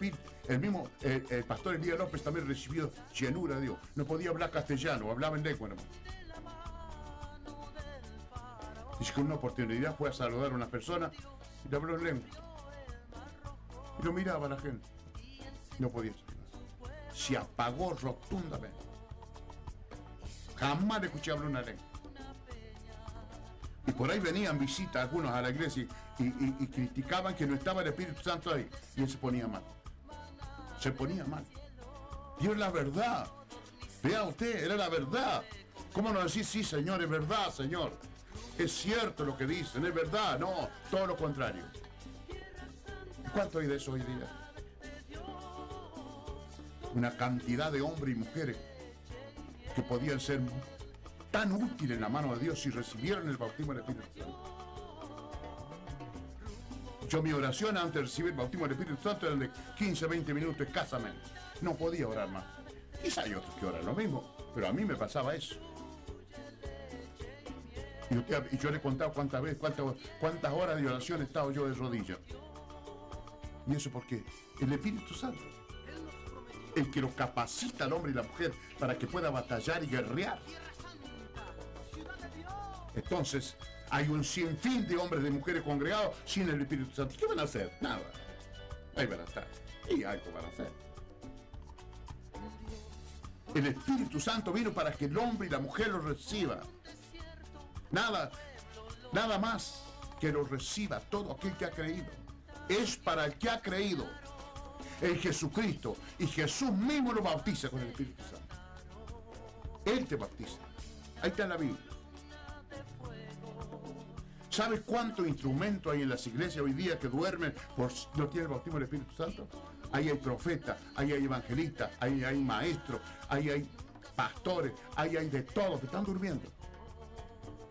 el mismo eh, el pastor Elías López también recibió llenura de Dios. No podía hablar castellano, hablaba en lengua nomás. Que en una oportunidad fue a saludar a una persona y le habló en lengua. Y lo miraba a la gente. No podía. Se apagó rotundamente. Jamás le escuché hablar una lengua. Y por ahí venían visitas algunos a la iglesia y, criticaban que no estaba el Espíritu Santo ahí. Y él se ponía mal. Se ponía mal. Y es la verdad. Vea usted, era la verdad. ¿Cómo no decir, sí, Señor, es verdad, Señor? Es cierto lo que dicen, es verdad. No, todo lo contrario. ¿Cuánto hay de eso hoy día? Una cantidad de hombres y mujeres que podían ser tan útiles en la mano de Dios si recibieron el bautismo del Espíritu Santo. Yo mi oración antes de recibir el bautismo del Espíritu Santo era de 15, 20 minutos escasamente. No podía orar más. Quizá hay otros que oran lo mismo, pero a mí me pasaba eso. Y, yo le he contado cuántas veces, cuántas, cuántas horas de oración he estado yo de rodillas. ¿Y eso por qué? El Espíritu Santo. El que lo capacita al hombre y la mujer para que pueda batallar y guerrear. Entonces, hay un sinfín de hombres de mujeres congregados sin el Espíritu Santo. ¿Qué van a hacer? Nada. Ahí van a estar. Y algo van a hacer. El Espíritu Santo vino para que el hombre y la mujer lo reciba. Nada, nada más que lo reciba todo aquel que ha creído. Es para el que ha creído en Jesucristo. Y Jesús mismo lo bautiza con el Espíritu Santo. Él te bautiza. Ahí está la Biblia. ¿Sabes cuántos instrumentos hay en las iglesias hoy día que duermen por no tienen el bautismo del Espíritu Santo? Ahí hay profetas, ahí hay evangelistas, ahí hay maestros, ahí hay pastores, ahí hay de todos que están durmiendo.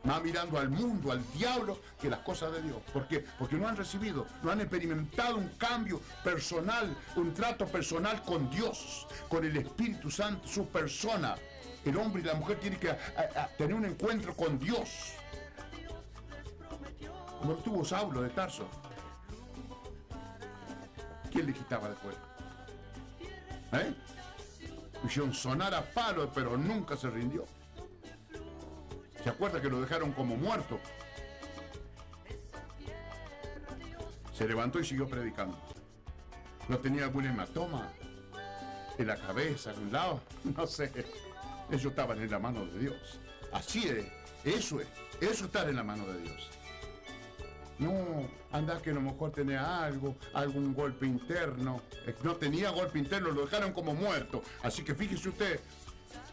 Más mirando al mundo, al diablo, que las cosas de Dios. ¿Por qué? Porque no han recibido, no han experimentado un cambio personal, un trato personal con Dios, con el Espíritu Santo, su persona. El hombre y la mujer tienen que tener un encuentro con Dios. Como tuvo Saulo de Tarso. ¿Quién le quitaba después? ¿Eh? Hicieron sonar a palo, pero nunca se rindió. ¿Se acuerda que lo dejaron como muerto? Se levantó y siguió predicando. ¿No tenía algún hematoma en la cabeza, en un lado? No sé. Ellos estaban en la mano de Dios. Así es. Eso es. Eso estar en la mano de Dios. No, anda que a lo mejor tenía algo, algún golpe interno. Eh, No tenía golpe interno, lo dejaron como muerto. Así que fíjese usted,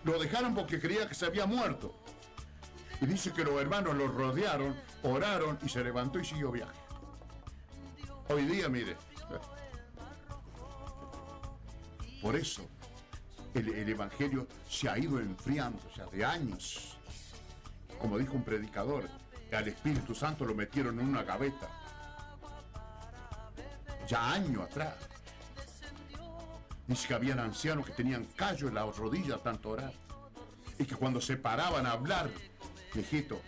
lo dejaron porque creía que se había muerto. Y dice que los hermanos lo rodearon, oraron y se levantó y siguió viaje. Hoy día, mire, por eso el, el Evangelio se ha ido enfriando, o sea, de años. Como dijo un predicador, al Espíritu Santo lo metieron en una gaveta. Ya años atrás. Dice que habían ancianos que tenían callo en las rodillas tanto orar. Y que cuando se paraban a hablar, viejito,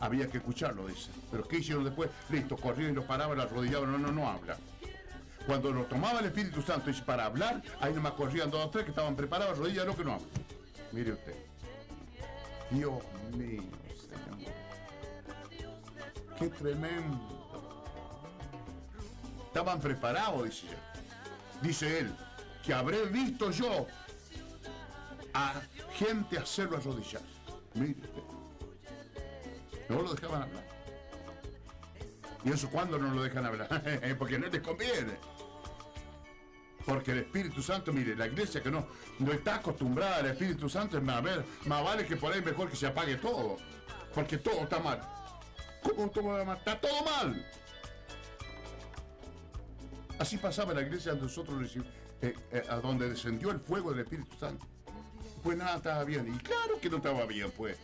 había que escucharlo, dice. Pero ¿qué hicieron después? Listo, corrieron y lo paraban, lo arrodillaban, no, no, no habla. Cuando lo tomaba el Espíritu Santo y para hablar, ahí nomás corrían dos o tres que estaban preparados, rodillas, no que no hablan. Mire usted. Dios mío. Qué tremendo. Estaban preparados, dice. Dice él, que habré visto yo a gente hacerlo arrodillar. Mire. No lo dejaban hablar. ¿Y eso cuándo no lo dejan hablar? Porque no les conviene. Porque el Espíritu Santo, mire, la iglesia que no, no está acostumbrada al Espíritu Santo, más, más vale que por ahí mejor que se apague todo. Porque todo está mal. ¿Cómo todo está mal? Está todo mal. Así pasaba la iglesia nosotros eh, eh, a donde descendió el fuego del Espíritu Santo. Pues nada estaba bien. Y claro que no estaba bien, pues.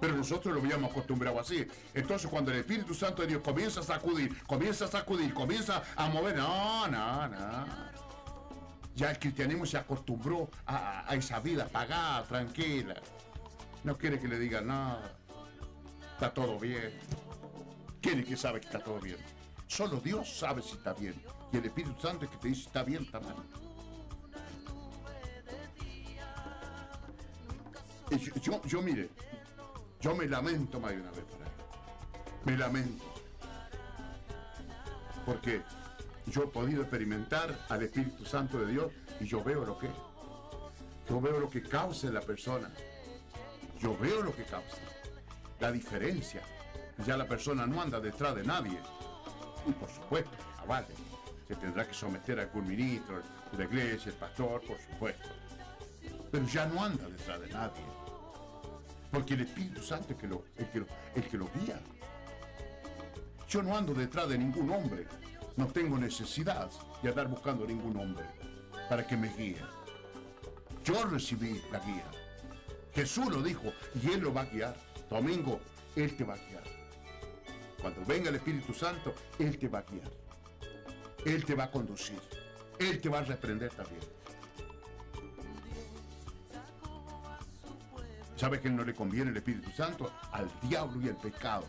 Pero nosotros lo habíamos acostumbrado así. Entonces cuando el Espíritu Santo de Dios comienza a sacudir, comienza a sacudir, comienza a mover, no, no, no. Ya el cristianismo se acostumbró a, a- a esa vida apagada, tranquila. No quiere que le digan nada. Está todo bien. ¿Quién es que sabe que está todo bien? Solo Dios sabe si está bien. Y el Espíritu Santo es que te dice si está bien, está mal. Yo, yo, yo, mire, yo me lamento más de una vez por ahí. Me lamento. Porque yo he podido experimentar al Espíritu Santo de Dios y yo veo lo que es. Yo veo lo que causa en la persona. Yo veo lo que causa. La diferencia. Ya la persona no anda detrás de nadie. Y por supuesto, vale. Se tendrá que someter a algún ministro la iglesia, el pastor, por supuesto. Pero ya no anda detrás de nadie. Porque el Espíritu Santo es que lo, el que lo, el que lo guía. Yo no ando detrás de ningún hombre. No tengo necesidad de andar buscando ningún hombre para que me guíe. Yo recibí la guía. Jesús lo dijo y Él lo va a guiar. Domingo, Él te va a guiar. Cuando venga el Espíritu Santo, Él te va a guiar. Él te va a conducir. Él te va a reprender también. ¿Sabe que no le conviene el Espíritu Santo? Al diablo y al pecado.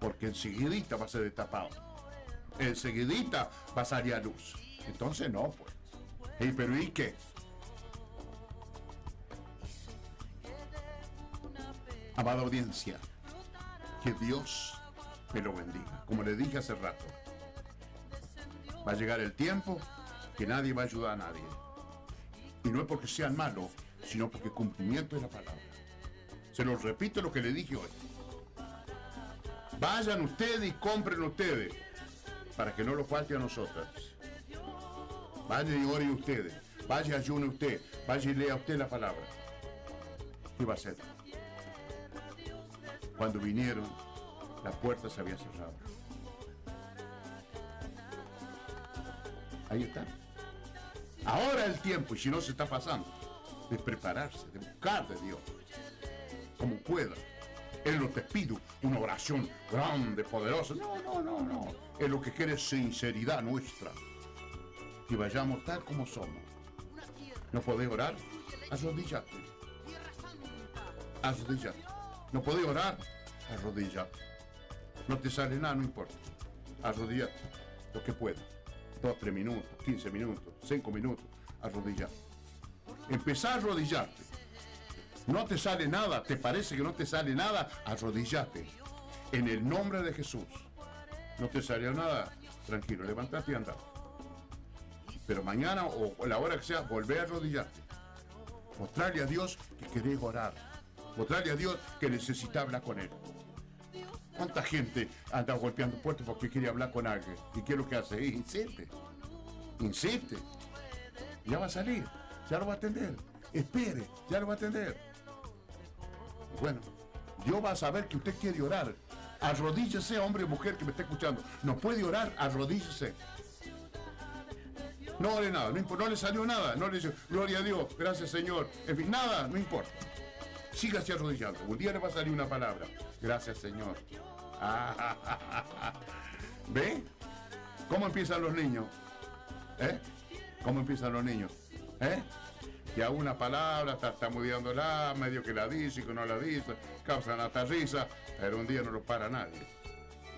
Porque enseguidita va a ser destapado. Enseguidita va a salir a luz. Entonces no, pues. Ey, pero ¿y qué? Amada audiencia, que Dios me lo bendiga. Como le dije hace rato, va a llegar el tiempo que nadie va a ayudar a nadie. Y no es porque sean malos, sino porque cumplimiento de la palabra. Se los repito lo que le dije hoy. Vayan ustedes y compren ustedes, para que no lo falte a nosotras. Vayan y oren ustedes, vaya y ayune usted, vaya y lea usted la palabra. ¿Qué va a hacer? Cuando vinieron, la puerta se había cerrado. Ahí está. Ahora el tiempo, y si no se está pasando, de prepararse, de buscar de Dios, como pueda. Él no te pide una oración grande, poderosa. No, no, no, no. Él lo que quiere es sinceridad nuestra. Que vayamos tal como somos. ¿No podés orar? Arrodillate. Arrodillate. ¿No podés orar? Arrodillate. No te sale nada, no importa. Arrodillate. Lo que puedas. Dos, tres minutos, 15 minutos, cinco minutos. Arrodillate. Empezá a arrodillarte. no te sale nada, te parece que no te sale nada, arrodillate. En el nombre de Jesús. No te salió nada, tranquilo, levantate y anda. Pero mañana o la hora que sea, volvé a arrodillarte. Mostrarle a Dios que querés orar. Mostrarle a Dios que necesita hablar con Él. ¿Cuánta gente anda golpeando puertas porque quiere hablar con alguien? ¿Y qué es lo que hace? Insiste. Insiste. Ya va a salir. Ya lo va a atender. Espere. Ya lo va a atender. Bueno, Dios va a saber que usted quiere orar. Arrodíllese, hombre o mujer que me está escuchando. No puede orar, arrodíllese. No ore nada, no, no le salió nada. No le dice, gloria a Dios, gracias Señor. En fin, nada, no importa. Sígase arrodillando. Un día le va a salir una palabra. Gracias Señor. ¿Ve? ¿Cómo empiezan los niños? ¿Eh? ¿Cómo empiezan los niños? ¿Eh? Que a una palabra está tartamudeándola, medio que la dice y que no la dice, causan hasta risa, pero un día no lo para nadie.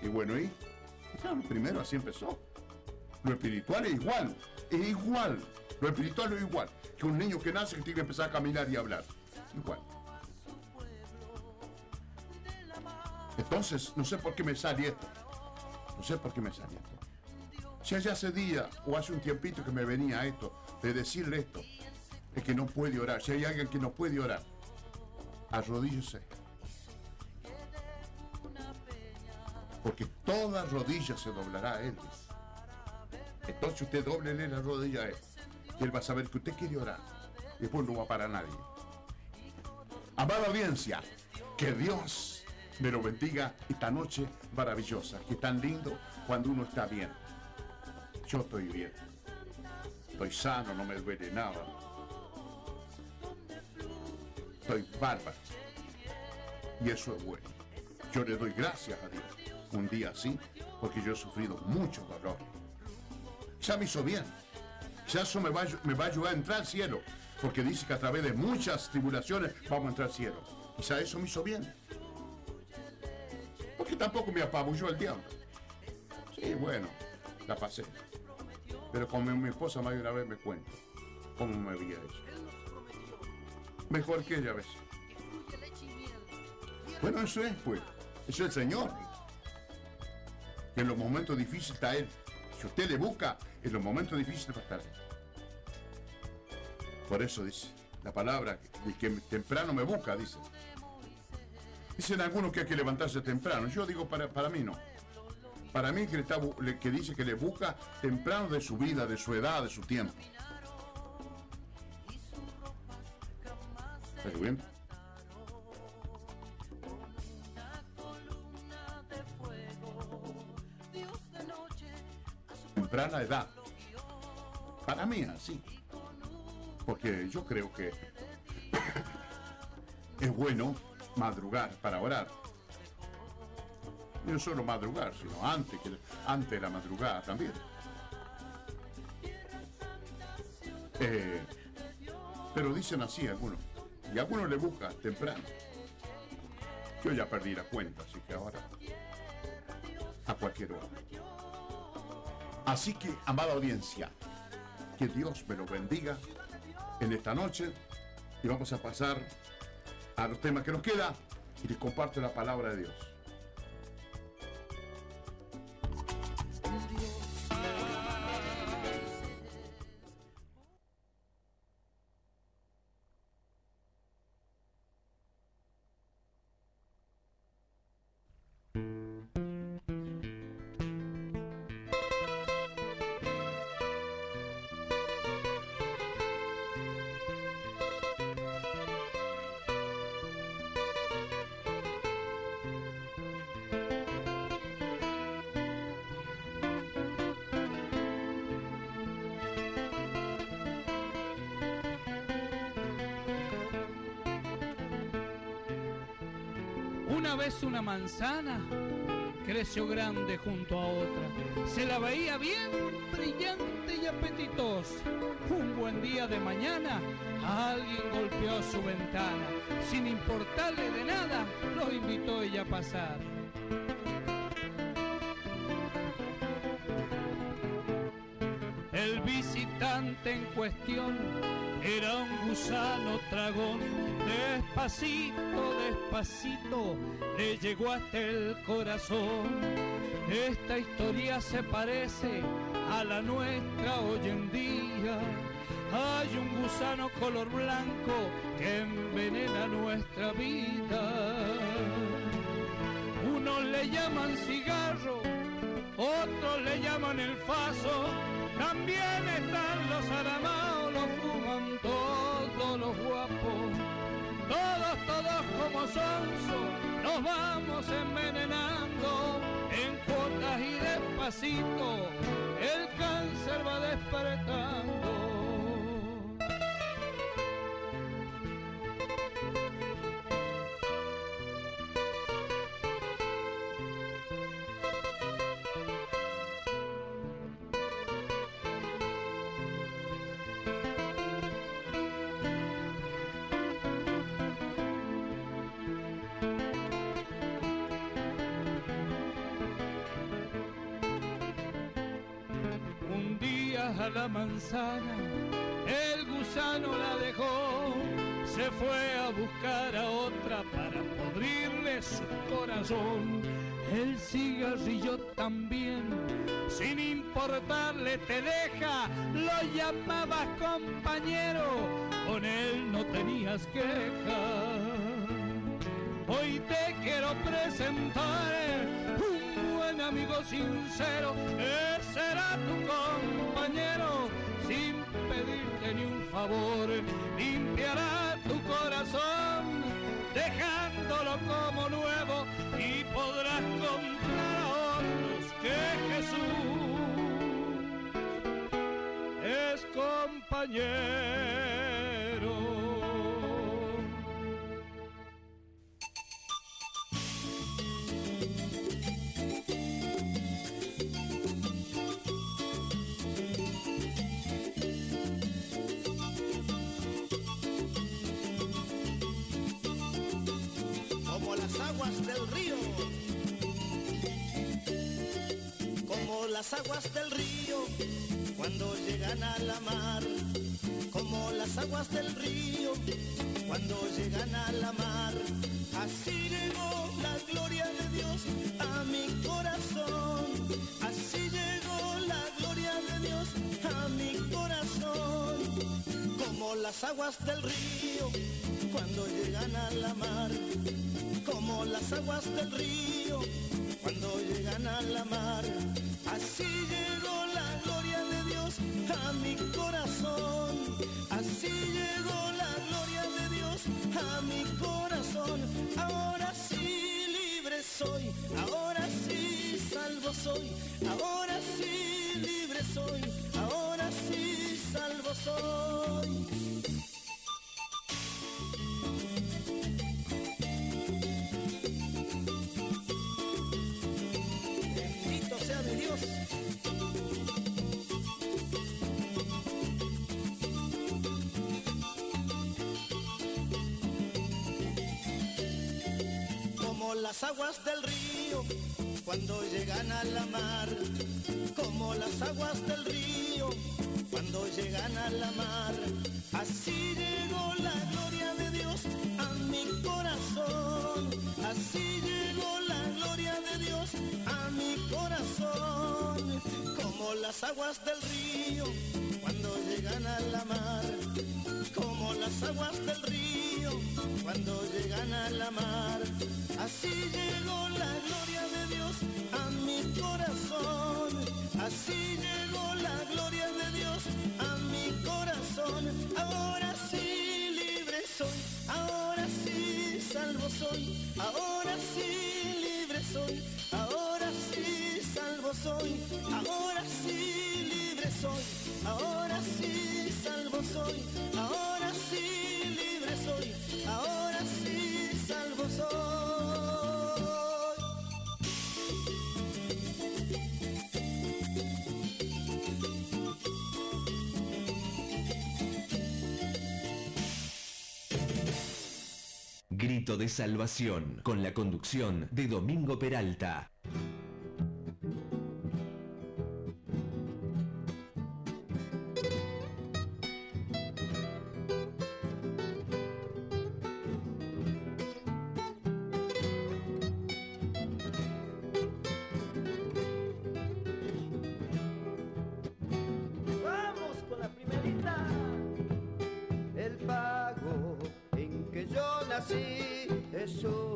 Y bueno, ¿y? Claro, primero así empezó. Lo espiritual es igual, es igual. Lo espiritual es igual que un niño que nace que tiene que empezar a caminar y hablar. Igual. Entonces, no sé por qué me sale esto. No sé por qué me sale esto. Si allá hace día o hace un tiempito que me venía esto, de decirle esto, es que no puede orar. Si hay alguien que no puede orar, arrodíllese. Porque toda rodilla se doblará a Él. Entonces usted doblele la rodilla a Él. Y Él va a saber que usted quiere orar. Después no va para nadie. Amada audiencia, que Dios me lo bendiga esta noche maravillosa, que tan lindo cuando uno está bien. Yo estoy bien. Estoy sano, no me duele nada. Estoy bárbaro. Y eso es bueno. Yo le doy gracias a Dios un día así, porque yo he sufrido mucho dolor. Ya me hizo bien. Ya eso me va, me va a ayudar a entrar al cielo, porque dice que a través de muchas tribulaciones vamos a entrar al cielo. Quizá eso me hizo bien. Porque tampoco me apabulló el diablo. Sí, bueno, la pasé. Pero como mi esposa más de una vez me cuenta cómo me veía eso. Mejor que ella a veces. Bueno, eso es, pues. Es el Señor. Que en los momentos difíciles está Él. Si usted le busca, en los momentos difíciles va a estar Él. Por eso dice la palabra, el que temprano me busca, dice. Dicen algunos que hay que levantarse temprano. Yo digo, para, para mí no. Para mí que, está que dice que le busca temprano de su vida, de su edad, de su tiempo. ¿Está bien? Temprana edad. Para mí así. Porque yo creo que es bueno madrugar para orar. No solo madrugar, sino antes, que, antes de la madrugada también. Eh, pero dicen así algunos. Y algunos le busca temprano. Yo ya perdí la cuenta, así que ahora a cualquier hora. Así que, amada audiencia, que Dios me lo bendiga en esta noche y vamos a pasar a los temas que nos queda y les comparto la palabra de Dios. Manzana creció grande junto a otra. Se la veía bien brillante y apetitosa. Un buen día de mañana, alguien golpeó su ventana. Sin importarle de nada, lo invitó ella a pasar. El visitante en cuestión era un gusano tragón. Despacito, despacito, le llegó hasta el corazón. Esta historia se parece a la nuestra hoy en día. Hay un gusano color blanco que envenena nuestra vida. Unos le llaman cigarro, otros le llaman el faso. También están los aramaos, los fuman todos los guapos. Todos, todos como sonso, vamos envenenando en cuotas y despacito. El cáncer va despertando. El gusano la dejó, se fue a buscar a otra para podrirle su corazón. El cigarrillo también, sin importarle te deja, lo llamabas compañero, con él no tenías queja. Hoy te quiero presentar un buen amigo sincero, él será tu compañero, limpiará tu corazón, dejándolo como nuevo y podrás contar a otros que Jesús es compañero. Las aguas del río cuando llegan a la mar, como las aguas del río cuando llegan a la mar. Así llegó la gloria de Dios a mi corazón, así llegó la gloria de Dios a mi corazón, como las aguas del río cuando llegan a la mar como las aguas del río cuando llegan a la mar. Así llegó la gloria de Dios a mi corazón. Así llegó la gloria de Dios a mi corazón. Ahora sí libre soy, ahora sí salvo soy, ahora sí libre soy, ahora sí salvo soy. Las aguas del río cuando llegan a la mar, como las aguas del río cuando llegan a la mar, así llegó la gloria de Dios a mi corazón, así llegó la gloria de Dios a mi corazón, como las aguas del río cuando llegan a la mar, como las aguas del río cuando llegan a la mar, así llegó la gloria de Dios a mi corazón, así llegó la gloria de Dios a mi corazón, ahora sí libre soy, ahora sí salvo soy, ahora sí libre soy, ahora sí salvo soy, ahora sí libre soy, ahora sí soy, ahora sí libre soy, ahora sí salvo soy. Grito de Salvación, con la conducción de Domingo Peralta. Es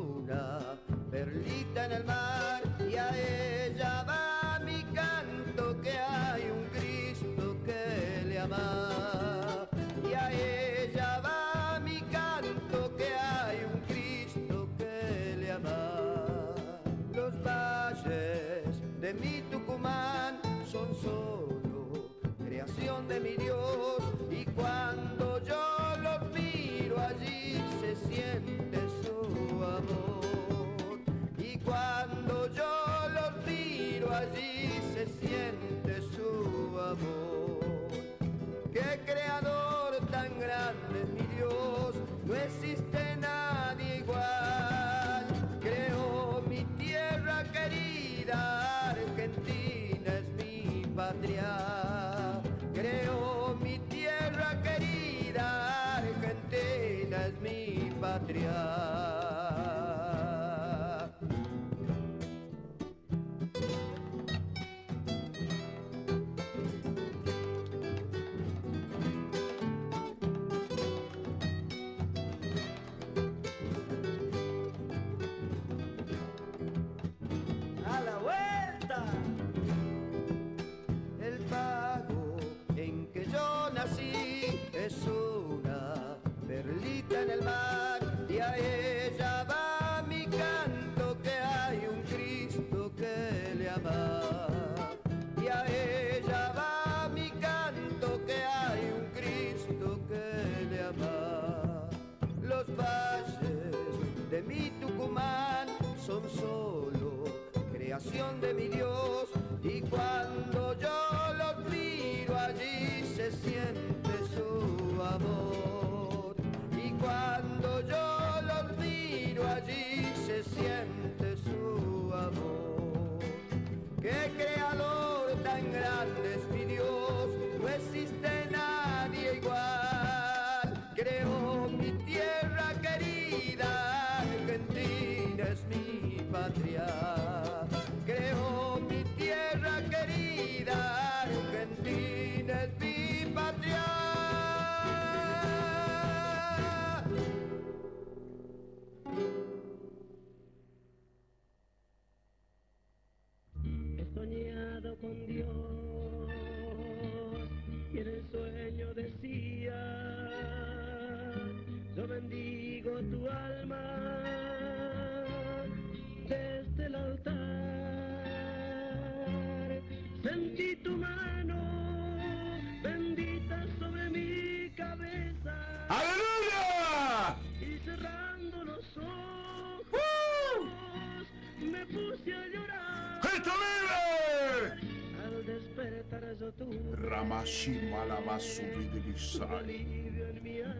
La de alma.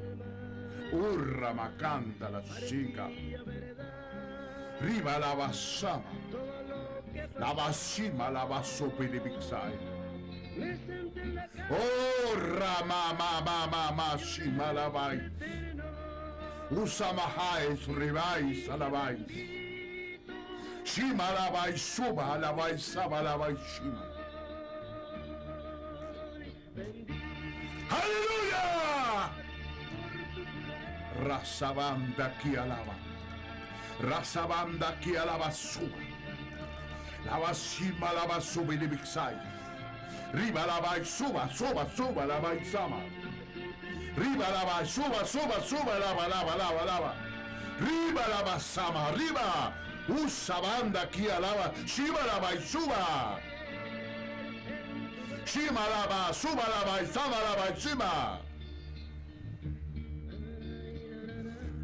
Urrama canta la chica. Riva la basama. La basima la basopi de cama Oh, Rama ma ma ma shima la vai. Usamahais rivais alabais. Shima la vai suba alabais saba la vai shima. ¡Aleluya! Raza banda que alaba. Raza banda que alaba suba. La basima la de Bixai. Riba la suba, suba, suba la vai sama. Riba la suba, suba, suba lava, lava, lava, lava. Riba la basama, arriba. Usa banda aquí alaba. Shiba la suba. Shima la va, suba la vai, sama la vai, shima.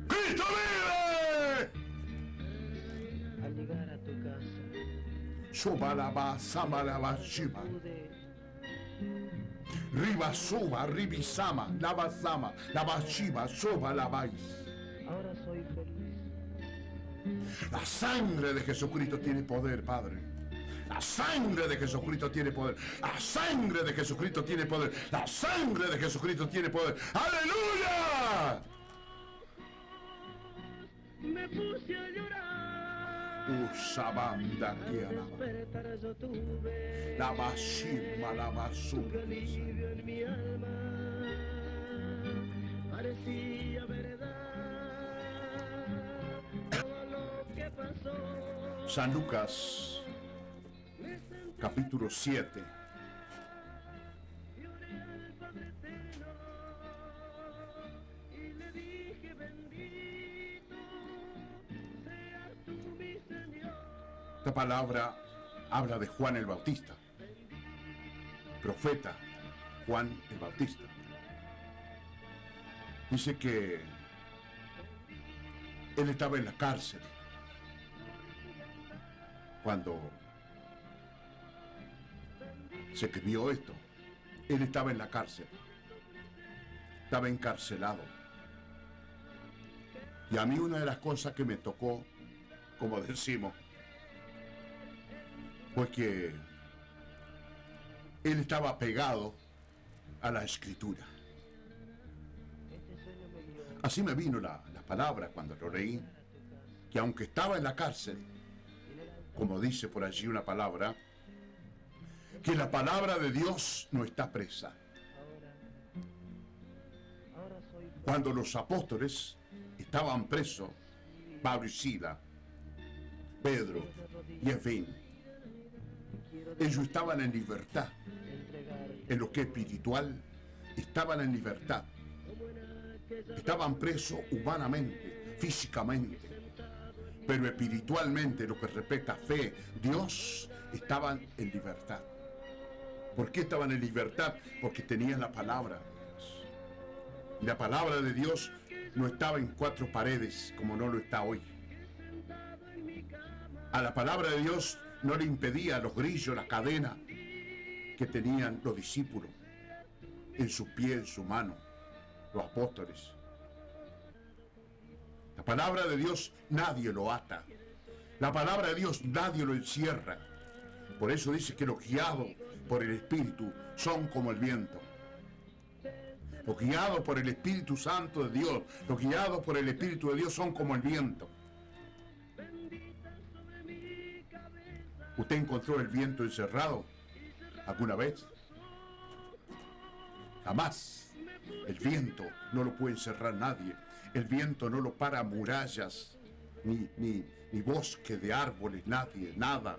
¡Cristo vive! al llegar a tu casa Suba la va, sama la va, shima. Riba suba, ribisama, lava sama, lava shiba, suba la vais. ahora soy feliz La sangre de Jesucristo tiene poder, Padre. La sangre de Jesucristo tiene poder. La sangre de Jesucristo tiene poder. La sangre de Jesucristo tiene poder. ¡Aleluya! me puse a llorar Usabanda que La bashima, la basura. alivio en mi alma parecía verdad San Lucas, capítulo 7. Esta palabra habla de Juan el Bautista, profeta Juan el Bautista. Dice que él estaba en la cárcel cuando se escribió esto. Él estaba en la cárcel, estaba encarcelado. Y a mí una de las cosas que me tocó, como decimos, fue que él estaba pegado a la escritura. Así me vino la, la palabra cuando lo leí, que aunque estaba en la cárcel, como dice por allí una palabra, que la palabra de Dios no está presa. Cuando los apóstoles estaban presos, Pablo y Sila, Pedro y en ellos estaban en libertad. En lo que es espiritual, estaban en libertad. Estaban presos humanamente, físicamente, pero espiritualmente, lo que respecta a fe, Dios, estaban en libertad. ¿Por qué estaban en libertad? Porque tenían la palabra de Dios. La palabra de Dios no estaba en cuatro paredes como no lo está hoy. A la palabra de Dios no le impedía los grillos, la cadena que tenían los discípulos en su pie, en su mano, los apóstoles. La palabra de Dios nadie lo ata. La palabra de Dios nadie lo encierra. Por eso dice que los guiados por el Espíritu son como el viento. Los guiados por el Espíritu Santo de Dios, los guiados por el Espíritu de Dios son como el viento. ¿Usted encontró el viento encerrado alguna vez? Jamás. El viento no lo puede encerrar nadie. El viento no lo para murallas, ni, ni, ni bosque de árboles, nadie, nada.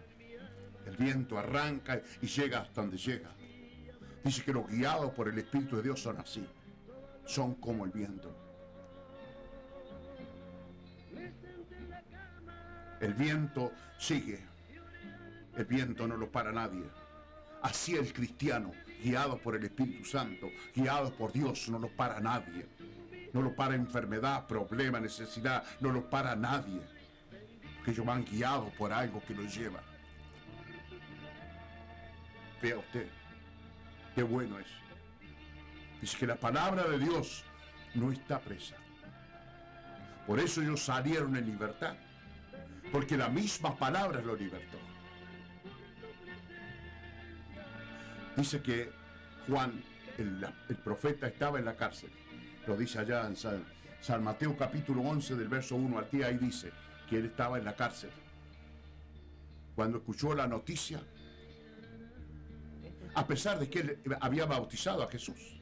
El viento arranca y llega hasta donde llega. Dice que los guiados por el Espíritu de Dios son así. Son como el viento. El viento sigue. El viento no lo para nadie. Así el cristiano, guiado por el Espíritu Santo, guiado por Dios, no lo para nadie. No lo para enfermedad, problema, necesidad, no lo para nadie. Que ellos van guiados por algo que los lleva. Vea usted, qué bueno es. Dice que la palabra de Dios no está presa. Por eso ellos salieron en libertad. Porque la misma palabra lo libertó. Dice que Juan, el, profeta, estaba en la cárcel. Lo dice allá en San, Mateo capítulo 11 del verso 1 al 10, ahí dice que él estaba en la cárcel. Cuando escuchó la noticia, a pesar de que él había bautizado a Jesús.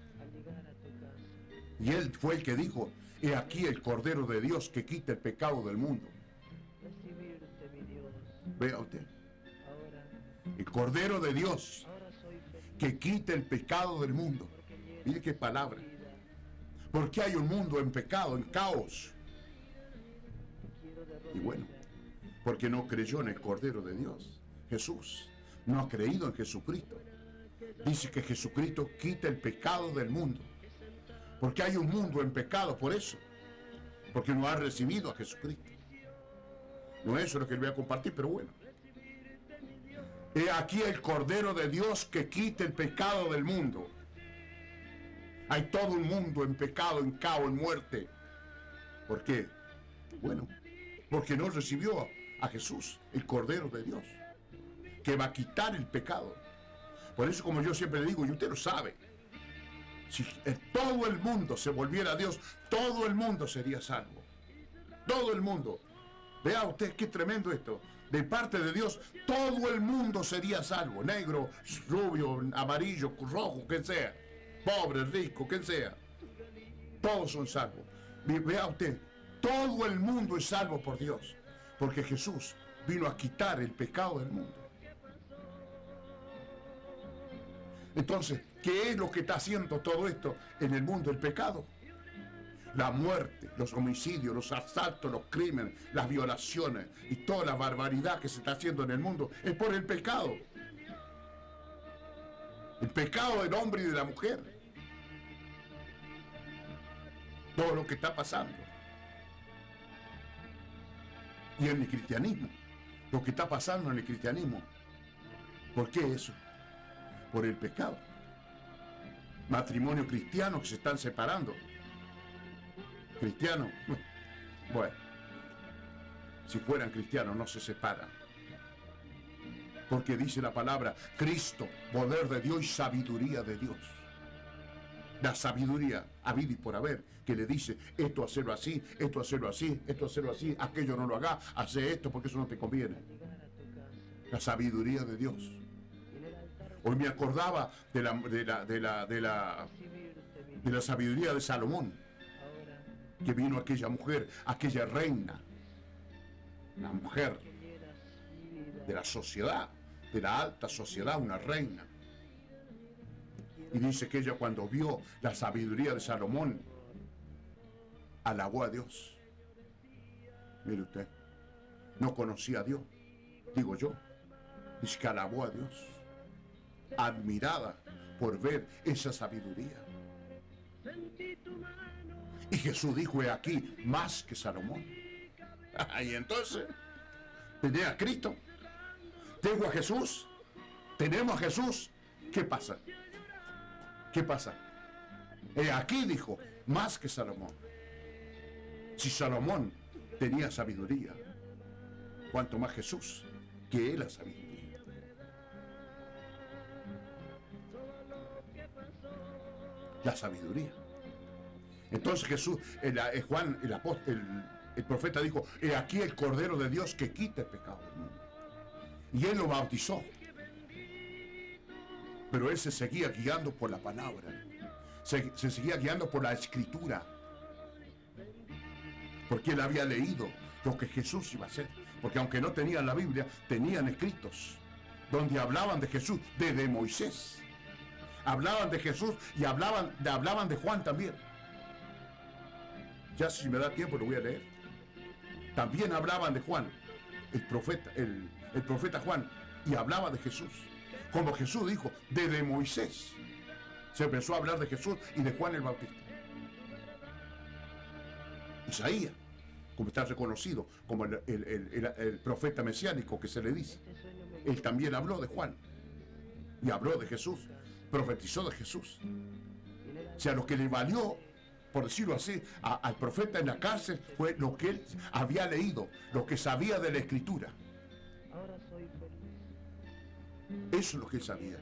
Y él fue el que dijo, he aquí el Cordero de Dios que quita el pecado del mundo. Vea usted. El Cordero de Dios que quita el pecado del mundo. Mire qué palabra. Porque hay un mundo en pecado, en caos. Y bueno, porque no creyó en el Cordero de Dios, Jesús. No ha creído en Jesucristo. Dice que Jesucristo quita el pecado del mundo. Porque hay un mundo en pecado, por eso. Porque no ha recibido a Jesucristo. No es eso lo que le voy a compartir, pero bueno. He aquí el Cordero de Dios que quita el pecado del mundo. Hay todo un mundo en pecado, en caos, en muerte. ¿Por qué? Bueno, porque no recibió a Jesús, el Cordero de Dios, que va a quitar el pecado. Por eso, como yo siempre digo, y usted lo sabe, si todo el mundo se volviera a Dios, todo el mundo sería salvo. Todo el mundo. Vea usted qué tremendo esto. De parte de Dios, todo el mundo sería salvo. Negro, rubio, amarillo, rojo, quien sea. Pobre, rico, quien sea. Todos son salvos. Vea usted, todo el mundo es salvo por Dios. Porque Jesús vino a quitar el pecado del mundo. Entonces, ¿qué es lo que está haciendo todo esto en el mundo? El pecado. La muerte, los homicidios, los asaltos, los crímenes, las violaciones y toda la barbaridad que se está haciendo en el mundo es por el pecado. El pecado del hombre y de la mujer. Todo lo que está pasando. Y en el cristianismo. Lo que está pasando en el cristianismo. ¿Por qué eso? Por el pecado. Matrimonios cristianos que se están separando. Cristianos. Bueno. Si fueran cristianos no se separan. Porque dice la palabra, Cristo, poder de Dios y sabiduría de Dios. La sabiduría, habido y por haber, que le dice, esto hacerlo así, esto hacerlo así, esto hacerlo así, aquello no lo haga, hace esto porque eso no te conviene. La sabiduría de Dios. Hoy me acordaba de la, de la, de la, de la, de la sabiduría de Salomón, que vino aquella mujer, aquella reina, la mujer de la sociedad, de la alta sociedad, una reina. Y dice que ella cuando vio la sabiduría de Salomón, alabó a Dios. Mire usted, no conocía a Dios, digo yo. Dice que alabó a Dios, admirada por ver esa sabiduría. Y Jesús dijo, he aquí, más que Salomón. Y entonces, tenía a Cristo, tengo a Jesús, tenemos a Jesús, ¿qué pasa? ¿Qué pasa? He aquí, dijo, más que Salomón. Si Salomón tenía sabiduría, cuanto más Jesús, que él la sabiduría. La sabiduría. Entonces Jesús, el, el Juan, el, apóstol, el, el profeta dijo, he aquí el Cordero de Dios que quita el pecado del mundo. Y él lo bautizó. Pero él se seguía guiando por la palabra. Se, se seguía guiando por la escritura. Porque él había leído lo que Jesús iba a hacer. Porque aunque no tenían la Biblia, tenían escritos donde hablaban de Jesús, desde Moisés. Hablaban de Jesús y hablaban, de- hablaban de Juan también. Ya si me da tiempo lo voy a leer. También hablaban de Juan, el profeta, el, el profeta Juan, y hablaba de Jesús. Como Jesús dijo, desde Moisés se empezó a hablar de Jesús y de Juan el Bautista. Isaías, como está reconocido como el- el- el profeta mesiánico que se le dice, él también habló de Juan y habló de Jesús, profetizó de Jesús. O sea, lo que le valió, por decirlo así, al profeta en la cárcel fue lo que él había leído, lo que sabía de la escritura. Eso es lo que él sabía.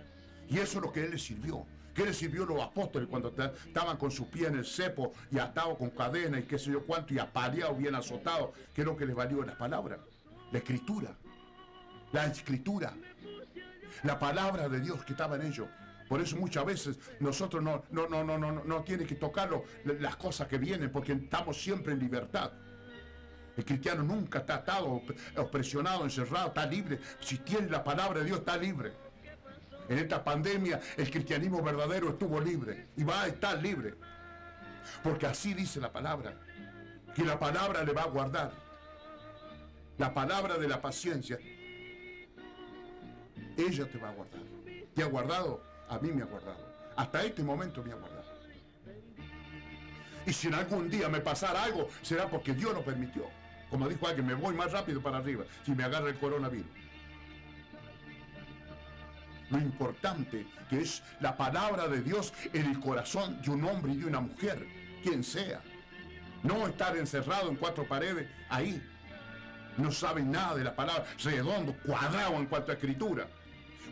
Y eso es lo que él le sirvió. ¿Qué le sirvió los apóstoles cuando ta- estaban con su pie en el cepo y atados con cadena y qué sé yo cuánto y apaleados, bien azotados? ¿Qué es lo que les valió las palabras? La escritura. La escritura. La palabra de Dios que estaba en ellos. Por eso muchas veces nosotros no, no, no, no, no, no, tiene que tocarlo las cosas que vienen porque estamos siempre en libertad. El cristiano nunca está atado, presionado, encerrado, está libre. Si tiene la palabra de Dios, está libre. En esta pandemia, el cristianismo verdadero estuvo libre y va a estar libre. Porque así dice la palabra, que la palabra le va a guardar. La palabra de la paciencia, ella te va a guardar. ¿Te ha guardado? A mí me ha guardado. Hasta este momento me ha guardado. Y si en algún día me pasara algo, será porque Dios lo permitió. Como dijo alguien, me voy más rápido para arriba si me agarra el coronavirus. Lo importante que es la palabra de Dios en el corazón de un hombre y de una mujer, quien sea. No estar encerrado en cuatro paredes ahí. No saben nada de la palabra, redondo, cuadrado en cuanto a escritura.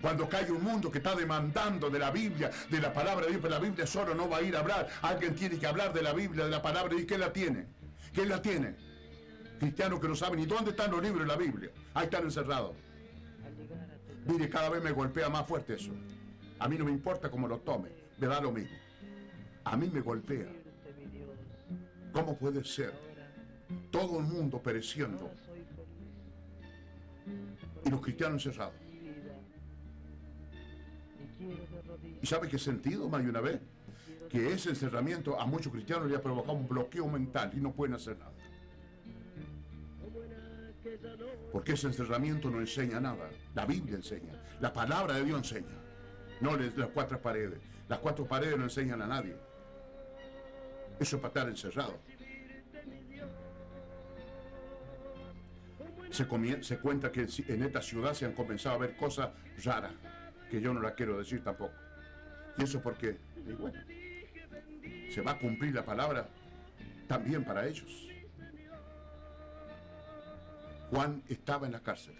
Cuando cae un mundo que está demandando de la Biblia, de la palabra de Dios, pero la Biblia solo no va a ir a hablar. Alguien tiene que hablar de la Biblia, de la palabra de Dios. ¿Quién la tiene? ¿Quién la tiene? Cristianos que no saben ni dónde están los libros de la Biblia. Ahí están encerrados. Mire, cada vez me golpea más fuerte eso. A mí no me importa cómo lo tome, me da lo mismo. A mí me golpea. ¿Cómo puede ser todo el mundo pereciendo Y los cristianos encerrados. ¿Y sabe qué sentido, más de una vez? Que ese encerramiento a muchos cristianos le ha provocado un bloqueo mental y no pueden hacer nada. Porque ese encerramiento no enseña nada. La Biblia enseña. La palabra de Dios enseña. No las cuatro paredes. Las cuatro paredes no enseñan a nadie. Eso es para estar encerrado. Se, se cuenta que en esta ciudad se han comenzado a ver cosas raras, que yo no las quiero decir tampoco. ¿Y eso por qué? Se va a cumplir la palabra también para ellos. Juan estaba en la cárcel.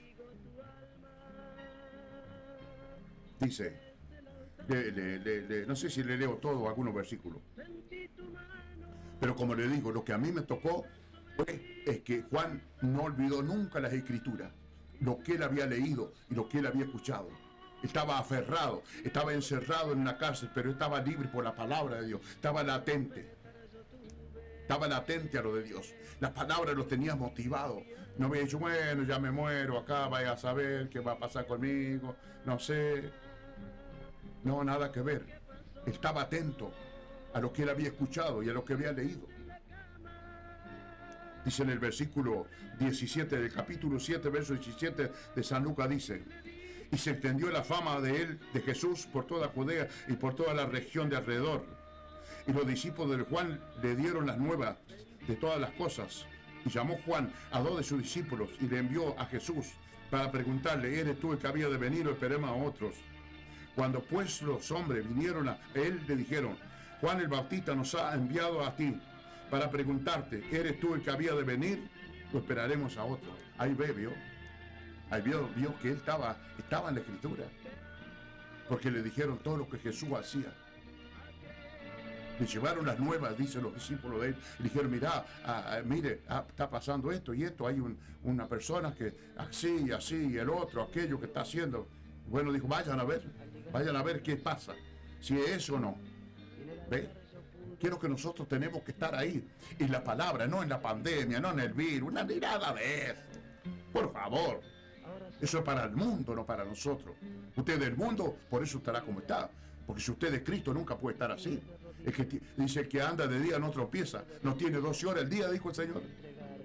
Dice, no sé si le leo todo algunos versículos, pero como le digo, lo que a mí me tocó es que Juan no olvidó nunca las escrituras, lo que él había leído y lo que él había escuchado. Estaba aferrado, estaba encerrado en una cárcel, pero estaba libre por la palabra de Dios, estaba latente. Estaba latente a lo de Dios. Las palabras los tenía motivados. No había dicho, bueno, ya me muero acá, vaya a saber qué va a pasar conmigo, no sé. No, nada que ver. Estaba atento a lo que él había escuchado y a lo que había leído. Dice en el versículo 17 del capítulo 7, verso 17 de San Lucas, dice, y se extendió la fama de él, de Jesús, por toda Judea y por toda la región de alrededor. Y los discípulos de Juan le dieron las nuevas de todas las cosas. Y llamó Juan a dos de sus discípulos y le envió a Jesús para preguntarle, ¿eres tú el que había de venir o esperemos a otros? Cuando pues los hombres vinieron a él, le dijeron, Juan el Bautista nos ha enviado a ti para preguntarte, ¿eres tú el que había de venir o esperaremos a otro? Ahí vio. Ahí vio, que él estaba, estaba en la escritura. Porque le dijeron todo lo que Jesús hacía. Le llevaron las nuevas, dicen los discípulos de él. Y dijeron, mira, mire, ah, está pasando esto y esto. Hay un- una persona que así y así, y el otro, aquello que está haciendo. Bueno, dijo, vayan a ver, vayan a ver qué pasa. Si es eso o no. ¿Ve? Quiero que nosotros tenemos que estar ahí. En la palabra, no en la pandemia, no en el virus, una mirada de eso. Por favor. Eso es para el mundo, no para nosotros. Usted del mundo, por eso estará como está. Porque si usted es Cristo, nunca puede estar así. El que dice el que anda de día no tropieza. No tiene 12 horas al día, dijo el Señor.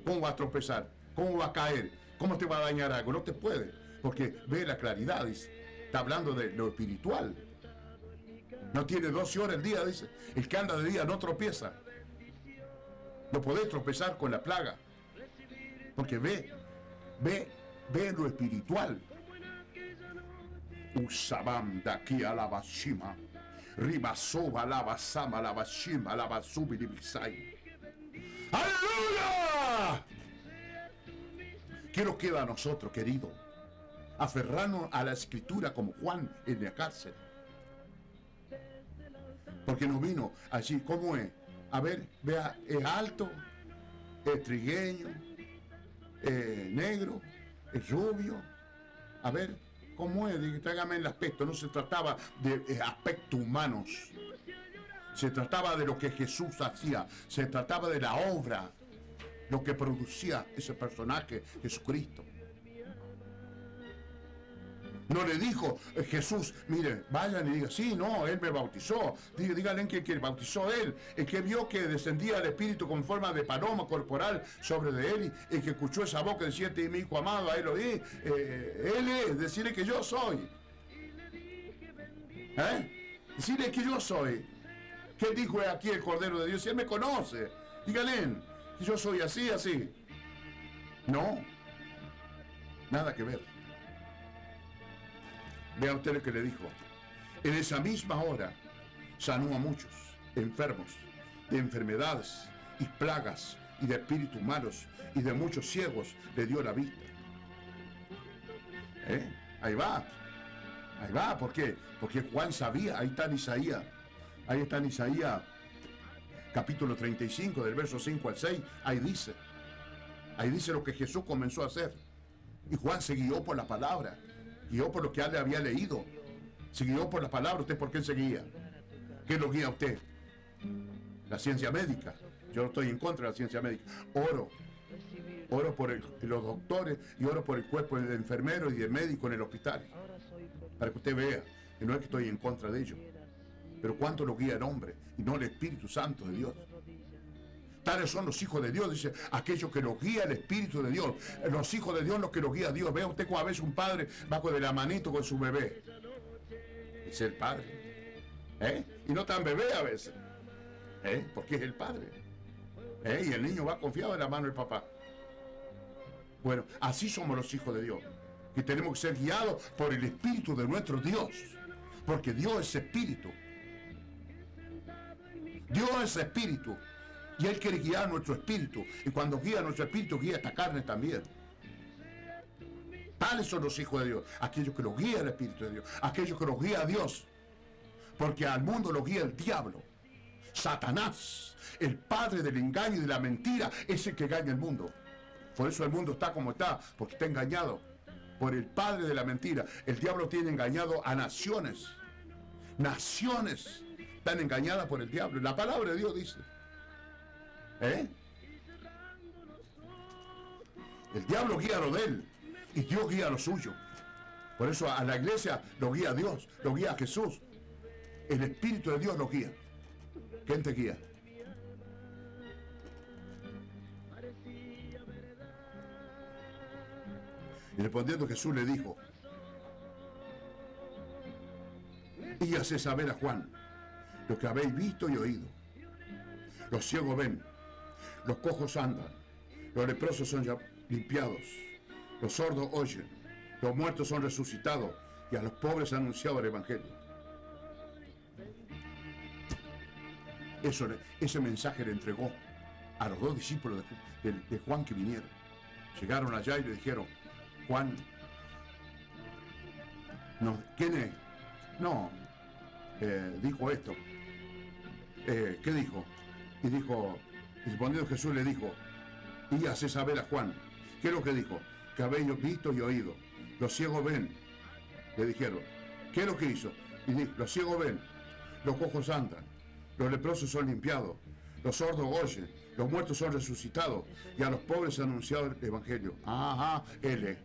¿Cómo va a tropezar? ¿Cómo va a caer? ¿Cómo te va a dañar algo? No te puede. Porque ve la claridad, dice. Está hablando de lo espiritual. No tiene 12 horas al día, dice. El que anda de día no tropieza. No podés tropezar con la plaga. Porque ve, ve, ve lo espiritual. Usabam de aquí a la bashima. Ribasoba la basama la bashima la basubi libisai. ¡Aleluya! ¿Qué nos queda a nosotros, querido? Aferrarnos a la escritura como Juan en la cárcel. Porque no vino allí, ¿cómo es? A ver, vea, es alto, es trigueño, es negro, es rubio. A ver, ¿cómo es? Tráigame el aspecto. No se trataba de eh, aspectos humanos. Se trataba de lo que Jesús hacía. Se trataba de la obra, lo que producía ese personaje, Jesucristo. No le dijo eh, Jesús, mire, vayan y digan, sí, no, él me bautizó. Dí- Díganle que, que bautizó él, el que vio que descendía el Espíritu con forma de paloma corporal sobre de él, y que escuchó esa voz que decía, mi hijo amado, a él oí, eh, él es, decirle que yo soy. ¿Eh? Decirle que yo soy. ¿Qué dijo aquí el Cordero de Dios? Si él me conoce, díganle que yo soy así, así. No, nada que ver. Vean ustedes lo que le dijo. En esa misma hora sanó a muchos enfermos de enfermedades y plagas y de espíritus malos y de muchos ciegos le dio la vista. ¿Eh? Ahí va. Ahí va. ¿Por qué? Porque Juan sabía. Ahí está en Isaías. Ahí está en Isaías capítulo 35 del verso 5 al 6. Ahí dice. Ahí dice lo que Jesús comenzó a hacer. Y Juan se guió por la palabra, guió por lo que él había leído, se guió por la palabra. ¿Usted por qué se guía? ¿Qué lo guía a usted? La ciencia médica. Yo no estoy en contra de la ciencia médica. Oro. oro por los doctores y oro por el cuerpo de enfermeros y de médicos en el hospital. Para que usted vea que no es que estoy en contra de ellos, pero cuánto lo guía el hombre y no el Espíritu Santo de Dios. Tales son los hijos de Dios, dice aquellos que los guía el Espíritu de Dios. Los hijos de Dios, los que los guía Dios. Vea usted a veces un padre va de la manito con su bebé. Es el padre. ¿Eh? Y no tan bebé a veces. ¿Eh? Porque es el padre. ¿Eh? Y el niño va confiado en la mano del papá. Bueno, así somos los hijos de Dios. Que tenemos que ser guiados por el Espíritu de nuestro Dios. Porque Dios es Espíritu. Dios es Espíritu. Y Él quiere guiar nuestro espíritu. Y cuando guía nuestro espíritu, guía esta carne también. Tales son los hijos de Dios. Aquellos que los guía el Espíritu de Dios. Aquellos que los guía a Dios. Porque al mundo lo guía el diablo. Satanás, el padre del engaño y de la mentira, es el que engaña el mundo. Por eso el mundo está como está, porque está engañado por el padre de la mentira. El diablo tiene engañado a naciones. Naciones están engañadas por el diablo. La palabra de Dios dice. ¿Eh? El diablo guía lo de él y Dios guía lo suyo. Por eso a la iglesia lo guía Dios, lo guía Jesús. El Espíritu de Dios lo guía. ¿Quién te guía? Y respondiendo Jesús le dijo, y hace saber a Juan lo que habéis visto y oído. Los ciegos ven, los cojos andan, los leprosos son ya limpiados, los sordos oyen, los muertos son resucitados y a los pobres ha anunciado el Evangelio. Eso, ese mensaje le entregó a los dos discípulos de, Juan que vinieron. Llegaron allá y le dijeron, Juan, no, ¿quién es? No, eh, dijo esto. Eh, ¿Qué dijo? Y dijo, respondiendo Jesús le dijo, y hace saber a Juan, ¿qué es lo que dijo? Que habéis visto y oído. Los ciegos ven, le dijeron, ¿qué es lo que hizo? Y dijo, los ciegos ven, los cojos andan, los leprosos son limpiados, los sordos oyen, los muertos son resucitados y a los pobres ha anunciado el Evangelio. Ajá. Él es.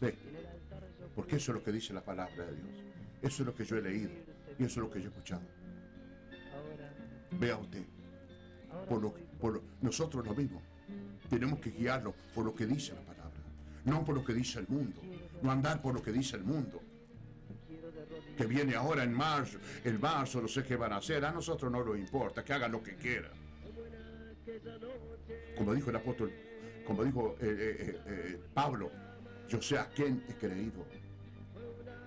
Sí. Porque eso es lo que dice la palabra de Dios. Eso es lo que yo he leído y eso es lo que yo he escuchado. Vea usted. Por lo, por nosotros lo mismo. Tenemos que guiarlo por lo que dice la palabra. No por lo que dice el mundo. No andar por lo que dice el mundo. Que viene ahora en marzo, el marzo, no sé qué van a hacer. A nosotros no nos importa, que hagan lo que quieran. Como dijo el apóstol, como dijo eh, eh, eh, Pablo, yo sé a quién he creído.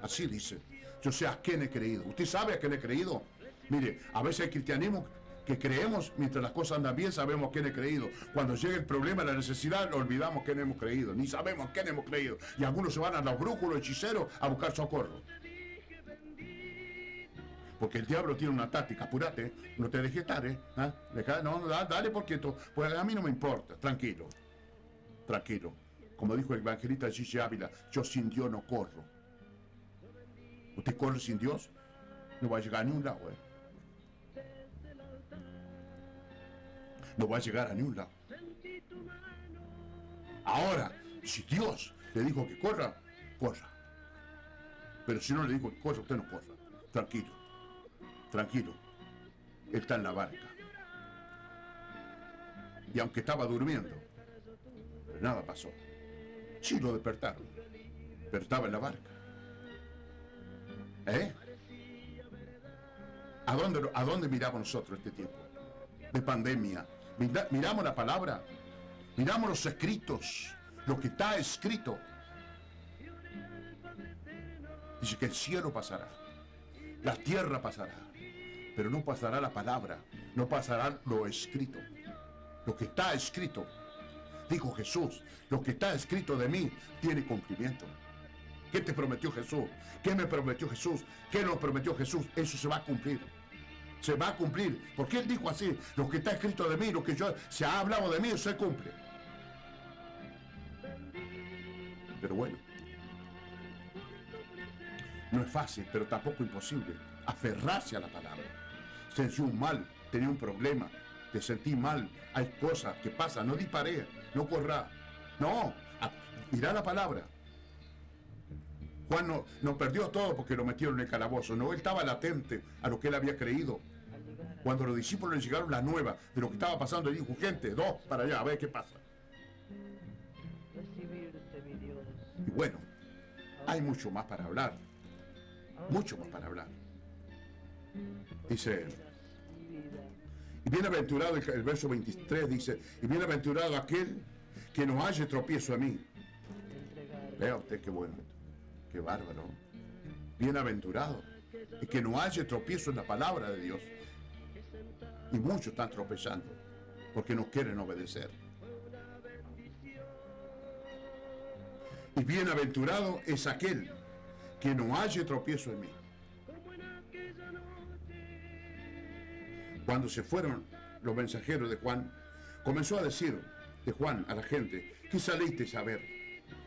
Así dice, yo sé a quién he creído. ¿Usted sabe a quién he creído? Mire, a veces hay cristianismo que creemos mientras las cosas andan bien, sabemos quién he creído. Cuando llega el problema, la necesidad, olvidamos quién hemos creído. Ni sabemos quién hemos creído. Y algunos se van a los brújulos hechiceros a buscar socorro. Porque el diablo tiene una táctica, apúrate, no te dejes estar, ¿eh? ¿Ah? Deja- no, no, da- dale porque esto, pues a mí no me importa, tranquilo, tranquilo. Como dijo el evangelista Gigi Ávila, yo sin Dios no corro. Usted corre sin Dios, no va a llegar a ningún lado, ¿eh? No va a llegar a ningún lado. Ahora, si Dios le dijo que corra, corra. Pero si no le dijo que corra, usted no corra. Tranquilo, tranquilo. Está en la barca. Y aunque estaba durmiendo, nada pasó. Sí lo despertaron, pero estaba en la barca. ¿Eh? ¿A dónde, ¿A dónde miramos nosotros este tiempo? De pandemia. Mira- miramos la palabra, miramos los escritos, lo que está escrito. Dice que el cielo pasará, la tierra pasará, pero no pasará la palabra, no pasará lo escrito. Lo que está escrito, dijo Jesús, lo que está escrito de mí tiene cumplimiento. ¿Qué te prometió Jesús? ¿Qué me prometió Jesús? ¿Qué nos prometió Jesús? Eso se va a cumplir. Se va a cumplir. Porque Él dijo así, lo que está escrito de mí, lo que yo se ha hablado de mí, se cumple. Pero bueno, no es fácil, pero tampoco imposible aferrarse a la palabra. Senció un mal, tenía un problema, te sentí mal, hay cosas que pasan, no disparé, no corra. No, mirá la palabra. Juan no, no perdió todo porque lo metieron en el calabozo, no, él estaba latente a lo que él había creído. Cuando los discípulos le llegaron la nueva de lo que estaba pasando, él dijo, gente, dos para allá, a ver qué pasa. Y bueno, hay mucho más para hablar, mucho más para hablar. Dice, y bienaventurado, el, verso 23 dice, y bienaventurado aquel que no halle tropiezo a mí. Vea usted qué bueno, qué bárbaro. Bienaventurado. Y que no haya tropiezo en la palabra de Dios. Y muchos están tropezando porque no quieren obedecer. Y bienaventurado es aquel que no haya tropiezo en mí. Cuando se fueron los mensajeros de Juan, comenzó a decir de Juan a la gente, ¿qué salisteis a ver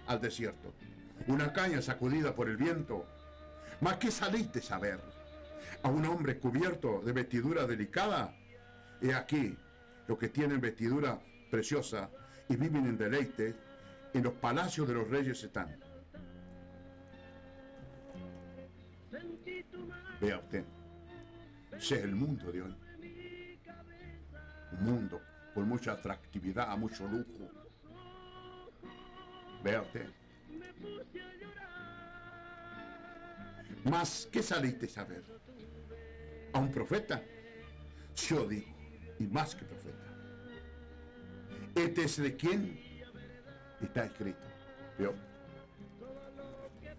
al desierto? Una caña sacudida por el viento. ¿Mas qué salisteis a ver? ¿A un hombre cubierto de vestidura delicada? He aquí, los que tienen vestidura preciosa y viven en deleite, en los palacios de los reyes están. Vea usted, ese es el mundo de hoy. Un mundo con mucha atractividad, mucho lujo. Vea usted. Más, ¿qué saliste a ver? ¿A un profeta? Yo digo, y más que profeta. Este es de quien está escrito. ¿Vio?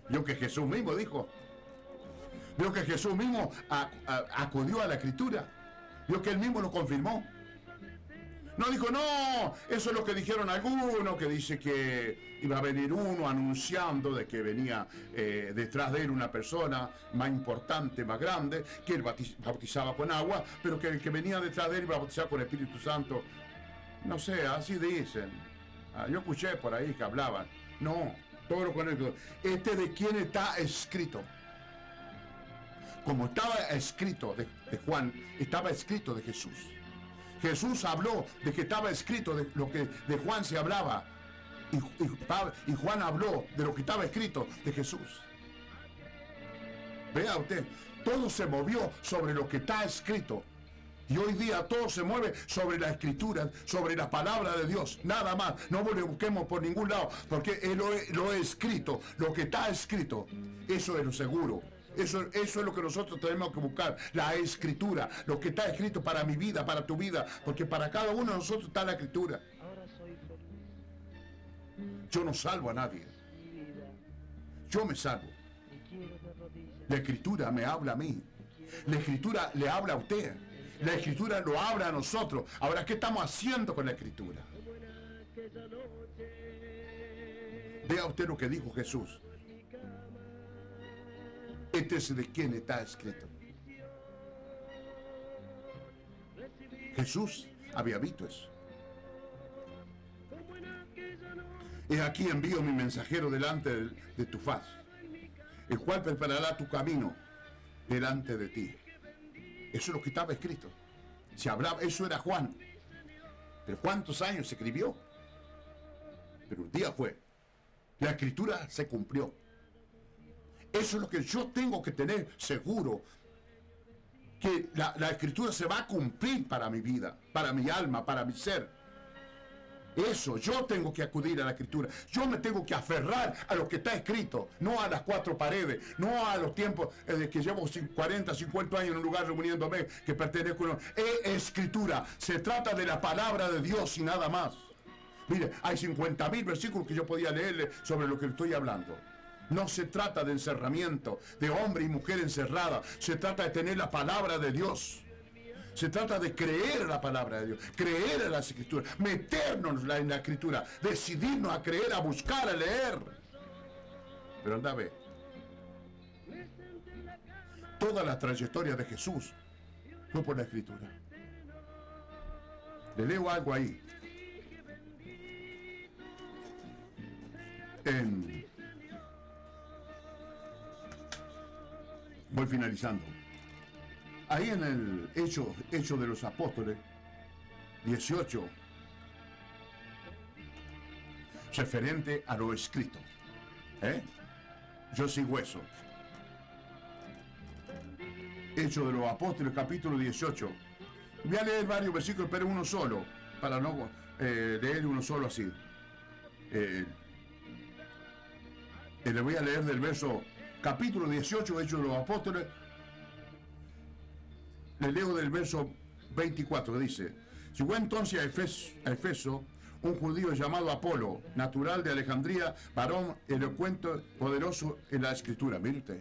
Vio que Jesús mismo dijo. Vio que Jesús mismo acudió a la escritura. Vio que él mismo lo confirmó. No dijo, no, eso es lo que dijeron algunos, que dice que iba a venir uno anunciando de que venía eh, detrás de él una persona más importante, más grande, que él bautizaba con agua, pero que el que venía detrás de él iba a bautizar con Espíritu Santo. No sé, así dicen. Ah, yo escuché por ahí que hablaban. No, todo lo contrario. Este de quién está escrito. Como estaba escrito de Juan, estaba escrito de Jesús. Jesús habló de que estaba escrito de lo que de Juan se hablaba. Y, Juan habló de lo que estaba escrito de Jesús. Vea usted, todo se movió sobre lo que está escrito. Y hoy día todo se mueve sobre la escritura, sobre la palabra de Dios, nada más. No le busquemos por ningún lado, porque lo, lo escrito, lo que está escrito, eso es lo seguro. Eso, eso es lo que nosotros tenemos que buscar, la escritura, lo que está escrito para mi vida, para tu vida, porque para cada uno de nosotros está la escritura. Ahora soy feliz. Yo no salvo a nadie, yo me salvo. La escritura me habla a mí. La escritura le habla a usted. La escritura lo habla a nosotros. Ahora, ¿qué estamos haciendo con la escritura? Vea usted lo que dijo Jesús. Este es de quien está escrito. Jesús había visto eso. Y aquí envío mi mensajero delante de, de tu faz, el cual preparará tu camino delante de ti. Eso es lo que estaba escrito. Se hablaba, eso era Juan. Pero ¿cuántos años se escribió? Pero un día fue. La escritura se cumplió. Eso es lo que yo tengo que tener seguro. Que la, la escritura se va a cumplir para mi vida, para mi alma, para mi ser. Eso, yo tengo que acudir a la escritura. Yo me tengo que aferrar a lo que está escrito, no a las cuatro paredes, no a los tiempos eh, de que llevo cin- 40, 50 años en un lugar reuniéndome, que pertenezco a una... Es escritura, se trata de la palabra de Dios y nada más. Mire, hay 50 mil versículos que yo podía leerle sobre lo que estoy hablando. No se trata de encerramiento, de hombre y mujer encerrada. Se trata de tener la palabra de Dios. Se trata de creer la palabra de Dios, creer en las escrituras, meternos en la escritura, decidirnos a creer, a buscar, a leer. Pero anda a ver. Toda la trayectoria de Jesús fue por la escritura. Le leo algo ahí. En- Voy finalizando. Ahí en el hecho, hecho de los apóstoles, 18, referente a lo escrito. ¿eh? Yo sigo eso. Hechos de los Apóstoles, capítulo 18. Voy a leer varios versículos, pero uno solo, para no eh, leer uno solo así. Eh, le voy a leer del verso capítulo 18, Hechos de los Apóstoles. Le leo del verso 24 que dice, llegó entonces a Efeso un judío llamado Apolo, natural de Alejandría, varón elocuente, poderoso en la escritura. Mire usted.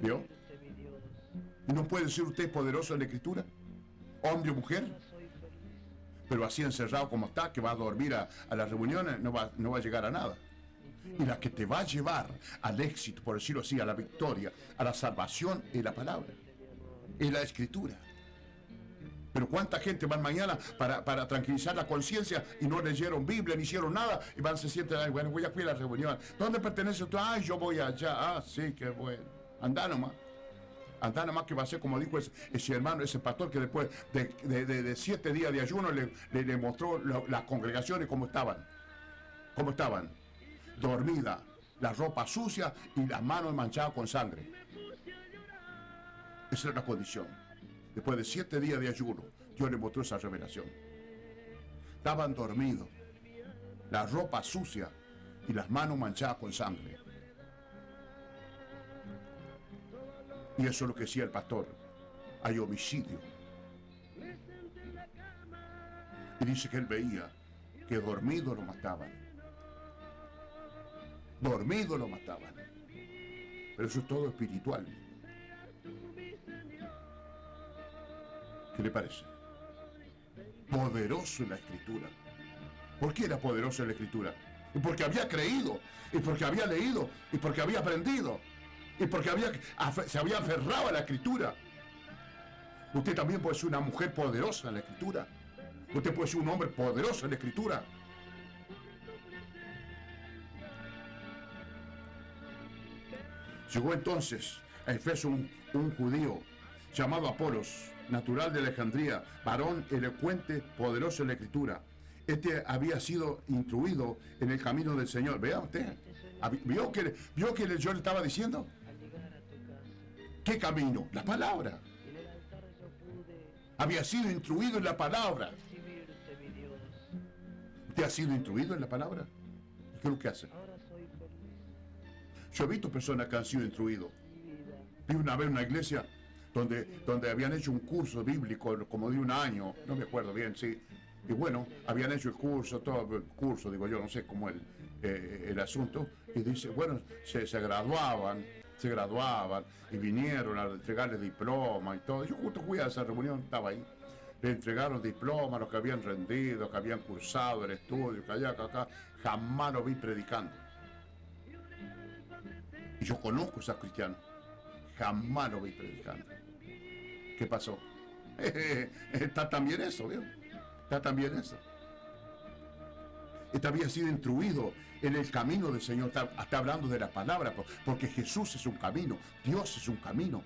¿Vio? ¿No puede ser usted poderoso en la escritura? Hombre o mujer. Pero así encerrado como está, que va a dormir a, a las reuniones, no va, no va a llegar a nada. Y la que te va a llevar al éxito, por decirlo así, a la victoria, a la salvación, es la palabra, es la escritura. Pero cuánta gente van mañana para, para tranquilizar la conciencia y no leyeron Biblia, ni hicieron nada, y van, se sienten, bueno, voy a cuidar la reunión. ¿Dónde pertenece tú? Ay, yo voy allá. Ah, sí, qué bueno. Anda nomás. Anda nomás que va a ser como dijo ese, hermano, ese pastor que después de, de- de- siete días de ayuno le, le- mostró las congregaciones cómo estaban. ¿Cómo estaban? Dormida, la ropa sucia y las manos manchadas con sangre. Esa era la condición. Después de siete días de ayuno, Dios le mostró esa revelación. Estaban dormidos, la ropa sucia y las manos manchadas con sangre. Y eso es lo que decía el pastor. Hay homicidio. Y dice que él veía que dormido lo mataban. Dormido lo mataban. Pero eso es todo espiritual. ¿Qué le parece? Poderoso en la escritura. ¿Por qué era poderoso en la escritura? Y porque había creído, y porque había leído, y porque había aprendido, y porque había, se había aferrado a la escritura. Usted también puede ser una mujer poderosa en la escritura. Usted puede ser un hombre poderoso en la escritura. Llegó entonces a Efeso un, un judío llamado Apolos, natural de Alejandría, varón elocuente, poderoso en la escritura. Este había sido instruido en el camino del Señor. Vea usted. ¿Vio que, vio que yo le estaba diciendo? ¿Qué camino? La palabra. Había sido instruido en la palabra. ¿Usted ha sido instruido en la palabra? ¿Qué es lo que hace? Yo he visto personas que han sido instruidos. Vi una vez una iglesia donde, donde habían hecho un curso bíblico como de un año, no me acuerdo bien, sí. Y bueno, habían hecho el curso, todo el curso, digo yo, no sé cómo el, eh, el asunto. Y dice, bueno, se, graduaban, se graduaban y vinieron a entregarles diploma y todo. Yo justo fui a esa reunión, estaba ahí. Le entregaron diploma a los que habían rendido, que habían cursado el estudio, que allá, que acá. Jamás lo vi predicando. Y yo conozco a esos cristianos. Jamás lo vi predicando. ¿Qué pasó? Está también eso, ¿vio? Está también eso. Este había sido instruido en el camino del Señor. Está, está hablando de la palabra, po- porque Jesús es un camino, Dios es un camino.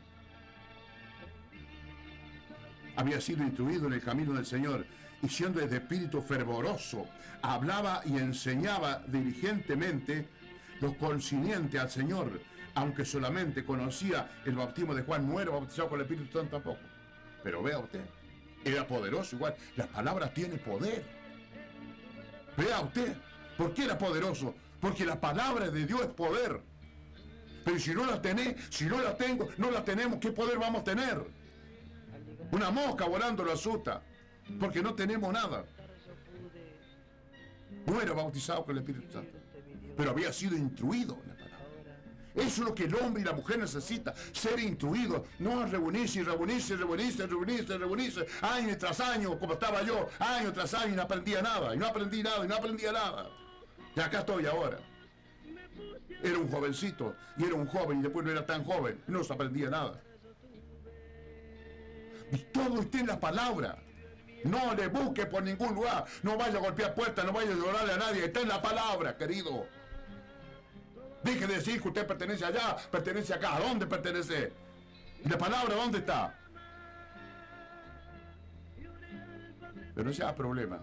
Había sido instruido en el camino del Señor y siendo de espíritu fervoroso, hablaba y enseñaba diligentemente lo consiguiente al Señor, aunque solamente conocía el bautismo de Juan, no era bautizado con el Espíritu Santo tampoco. Pero vea usted, era poderoso igual. Las palabras tienen poder. Vea usted, ¿por qué era poderoso? Porque la palabra de Dios es poder. Pero si no la tenés, si no la tengo, no la tenemos, ¿qué poder vamos a tener? Una mosca volando lo asusta, porque no tenemos nada. No era bautizado con el Espíritu Santo, pero había sido instruido en la palabra. Eso es lo que el hombre y la mujer necesita, ser instruido, no reunirse y reunirse, reunirse, reunirse, reunirse, año tras año, como estaba yo, año tras año y no aprendía nada, y no aprendí nada, y no aprendía nada. Y acá estoy ahora. Era un jovencito, y era un joven, y después no era tan joven, y no se aprendía nada. Y todo está en la palabra. No le busque por ningún lugar. No vaya a golpear puertas, no vaya a llorarle a nadie. Está en la palabra, querido. Deje de decir que usted pertenece allá, pertenece acá. ¿A dónde pertenece? ¿Y la palabra dónde está? Pero no sea problema.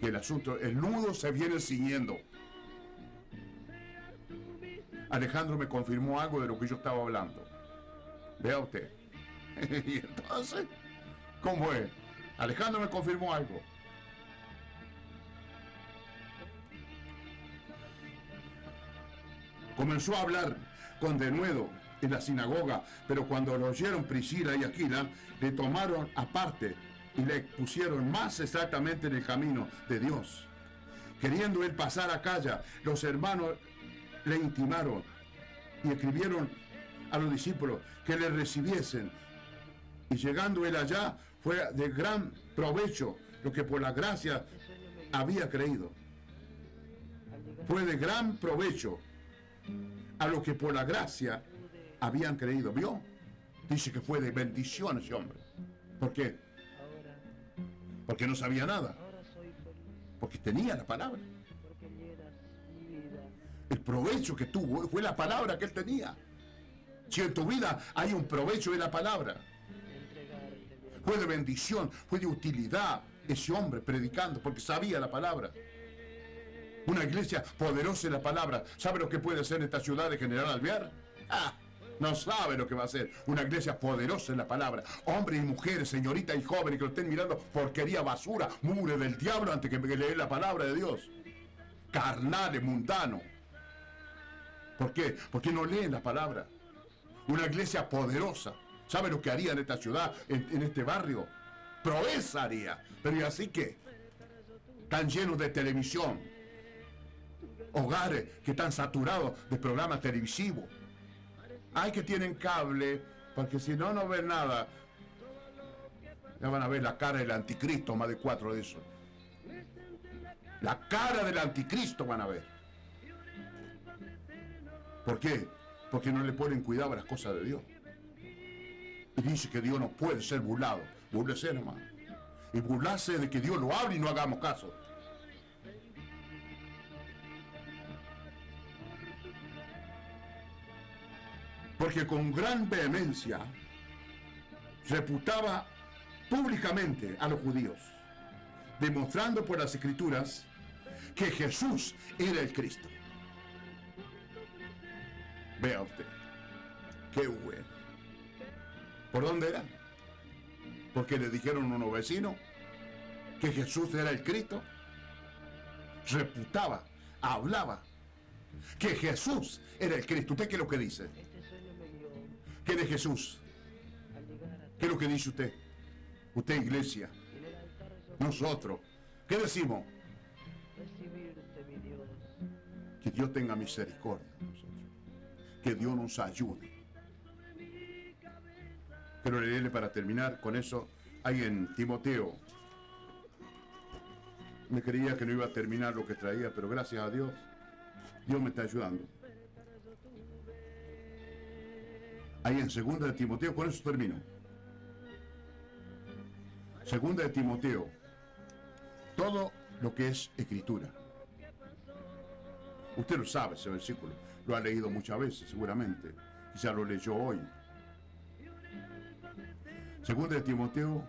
Que el asunto, el nudo se viene ciñendo. Alejandro me confirmó algo de lo que yo estaba hablando. Vea usted. y entonces, ¿cómo es? Alejandro me confirmó algo. Comenzó a hablar con denuedo en la sinagoga, pero cuando lo oyeron Priscila y Aquila, le tomaron aparte y le pusieron más exactamente en el camino de Dios. Queriendo él pasar a Calla, los hermanos le intimaron y escribieron a los discípulos que le recibiesen. Y llegando él allá, fue de gran provecho lo que por la gracia había creído. Fue de gran provecho a lo que por la gracia habían creído. ¿Vio? Dice que fue de bendición ese hombre. ¿Por qué? Porque no sabía nada. Porque tenía la palabra. El provecho que tuvo fue la palabra que él tenía. Si en tu vida hay un provecho de la palabra, fue de bendición, fue de utilidad ese hombre predicando porque sabía la palabra. Una iglesia poderosa en la palabra. ¿Sabe lo que puede hacer esta ciudad de General Alvear? Ah, no sabe lo que va a hacer. Una iglesia poderosa en la palabra. Hombres y mujeres, señoritas y jóvenes que lo estén mirando porquería, basura, mugre del diablo antes que leer la palabra de Dios. Carnales, mundanos. ¿Por qué? Porque no leen la palabra. Una iglesia poderosa. ¿Sabe lo que haría en esta ciudad, en, este barrio? Proeza haría. Pero ¿y así qué? Están llenos de televisión. Hogares que están saturados de programas televisivos. Hay que tienen cable, porque si no, no ven nada. Ya van a ver la cara del anticristo, más de cuatro de esos. La cara del anticristo van a ver. ¿Por qué? Porque no le ponen cuidado a las cosas de Dios. Y dice que Dios no puede ser burlado. Búrlese nomás. Y burlarse de que Dios lo hable y no hagamos caso. Porque con gran vehemencia reputaba públicamente a los judíos, demostrando por las escrituras que Jesús era el Cristo. Vea usted, qué bueno. ¿Por dónde era? Porque le dijeron a unos vecinos que Jesús era el Cristo. Reputaba, hablaba que Jesús era el Cristo. ¿Usted qué es lo que dice? ¿Qué de Jesús? ¿Qué es lo que dice usted? Usted, iglesia. Nosotros. ¿Qué decimos? recibirte, mi Dios. Que Dios tenga misericordia. Que Dios nos ayude. Quiero leerle para terminar con eso. Hay en Timoteo. Me creía que no iba a terminar lo que traía, pero gracias a Dios, Dios me está ayudando. Ahí en segunda de Timoteo, con eso termino. Segunda de Timoteo. Todo lo que es escritura. Usted lo sabe ese versículo. Lo ha leído muchas veces, seguramente. Quizá lo leyó hoy. Segunda de Timoteo.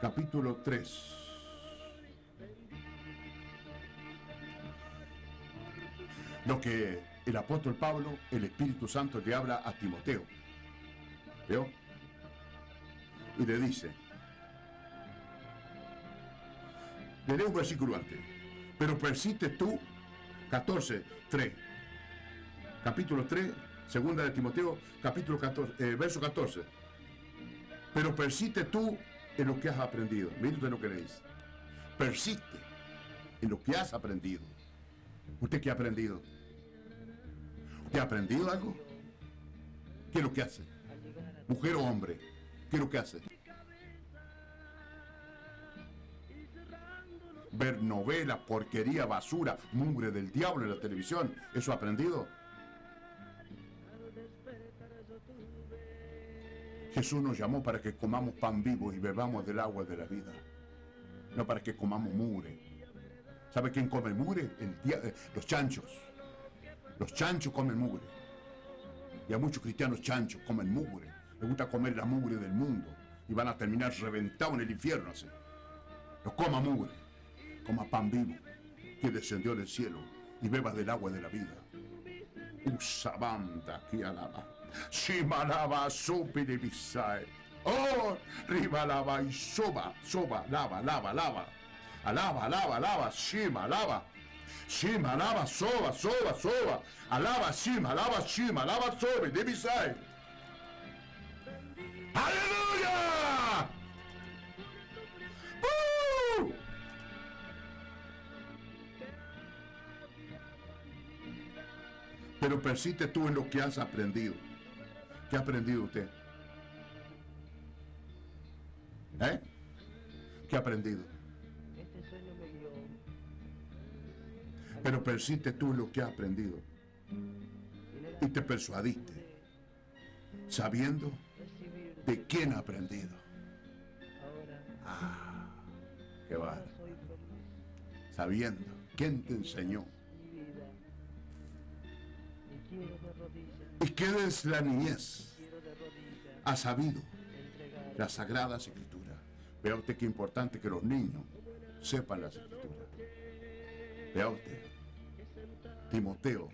Capítulo 3. Lo que el apóstol Pablo, el Espíritu Santo, le habla a Timoteo. ¿Veo? Y le dice, le leo un versículo antes, pero persiste tú, 14, 3, capítulo 3, segunda de Timoteo, capítulo 14, eh, verso 14, pero persiste tú en lo que has aprendido, mire usted lo que le dice, persiste en lo que has aprendido. ¿Usted qué ha aprendido? ¿Usted ha aprendido algo? ¿Qué es lo que hace? Mujer o hombre, ¿qué es lo que hace? Ver novela, porquería, basura, mugre del diablo en la televisión. ¿Eso ha aprendido? Jesús nos llamó para que comamos pan vivo y bebamos del agua de la vida. No para que comamos mugre. ¿Sabe quién come mugre? El eh, los chanchos. Los chanchos comen mugre. Y a muchos cristianos chanchos comen mugre. Les gusta comer la mugre del mundo. Y van a terminar reventados en el infierno así. No coma mugre. Coma pan vivo que descendió del cielo y beba del agua de la vida. Usabanda que alaba. Shimalaba supiri bisai. Oh, riba lava y soba, soba, lava, lava, lava. Alaba, alaba, alaba, shima, alaba. Shima, alaba, soba, soba, soba. Alaba, shima, alaba, shima, alaba, sobe, de bisai. ¡Aleluya! Pero persiste tú en lo que has aprendido. ¿Qué ha aprendido usted? ¿Eh? ¿Qué ha aprendido? Pero persiste tú lo que has aprendido. Y te persuadiste. Sabiendo de quién ha aprendido. Ah, qué va. Sabiendo quién te enseñó. Y quiero de rodillas, ¿Y qué desde la niñez ha sabido las sagradas escrituras? Vea usted qué importante que los niños sepan las escrituras. Vea usted, Timoteo,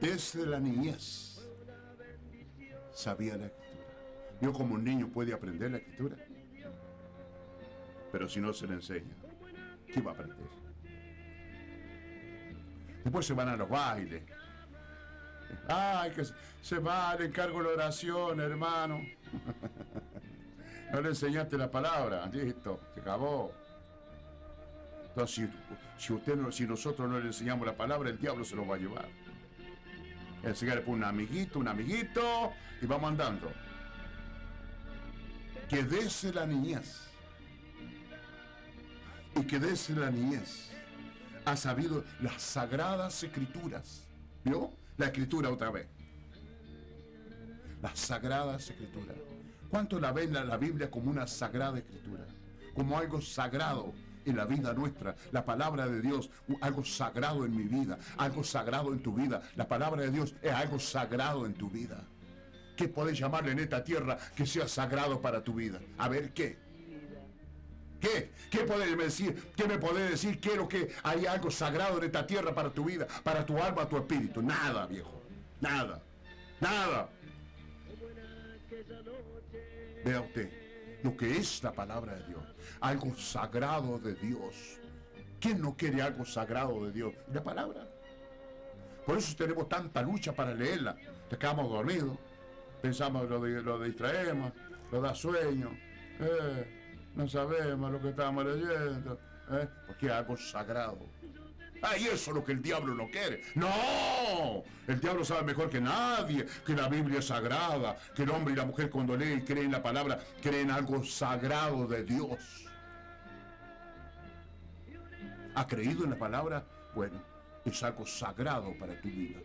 desde la niñez sabía la escritura. Yo como un niño puede aprender la escritura, pero si no se le enseña, ¿qué va a aprender? Después se van a los bailes. Ay, que se- va, le encargo la oración, hermano. No le enseñaste la palabra, listo, se acabó. Entonces, si, usted no- si nosotros no le enseñamos la palabra, el diablo se lo va a llevar. El Señor le pone un amiguito, un amiguito, y vamos andando. Que desde la niñez, y que desde la niñez ha sabido las sagradas escrituras. ¿Vio? La escritura otra vez. Las sagradas escrituras. ¿Cuánto la ven la Biblia como una sagrada escritura? Como algo sagrado en la vida nuestra. La palabra de Dios, algo sagrado en mi vida, algo sagrado en tu vida. La palabra de Dios es algo sagrado en tu vida. ¿Qué podés llamarle en esta tierra que sea sagrado para tu vida? A ver, ¿qué? ¿Qué? ¿Qué podés decir? ¿Qué me podés decir? ¿Qué es lo que hay algo sagrado en esta tierra para tu vida, para tu alma, tu espíritu? Nada, viejo. Nada. Nada. Vea usted lo que es la palabra de Dios. Algo sagrado de Dios. ¿Quién no quiere algo sagrado de Dios? La palabra. Por eso tenemos tanta lucha para leerla. Te quedamos dormidos. Pensamos lo, de, lo distraemos, lo da sueño. Eh, no sabemos lo que estamos leyendo. eh, porque algo sagrado. Ah, y eso es lo que el diablo no quiere. ¡No! El diablo sabe mejor que nadie que la Biblia es sagrada, que el hombre y la mujer cuando leen y creen la palabra, creen algo sagrado de Dios. ¿Ha creído en la palabra? Bueno, es algo sagrado para tu vida.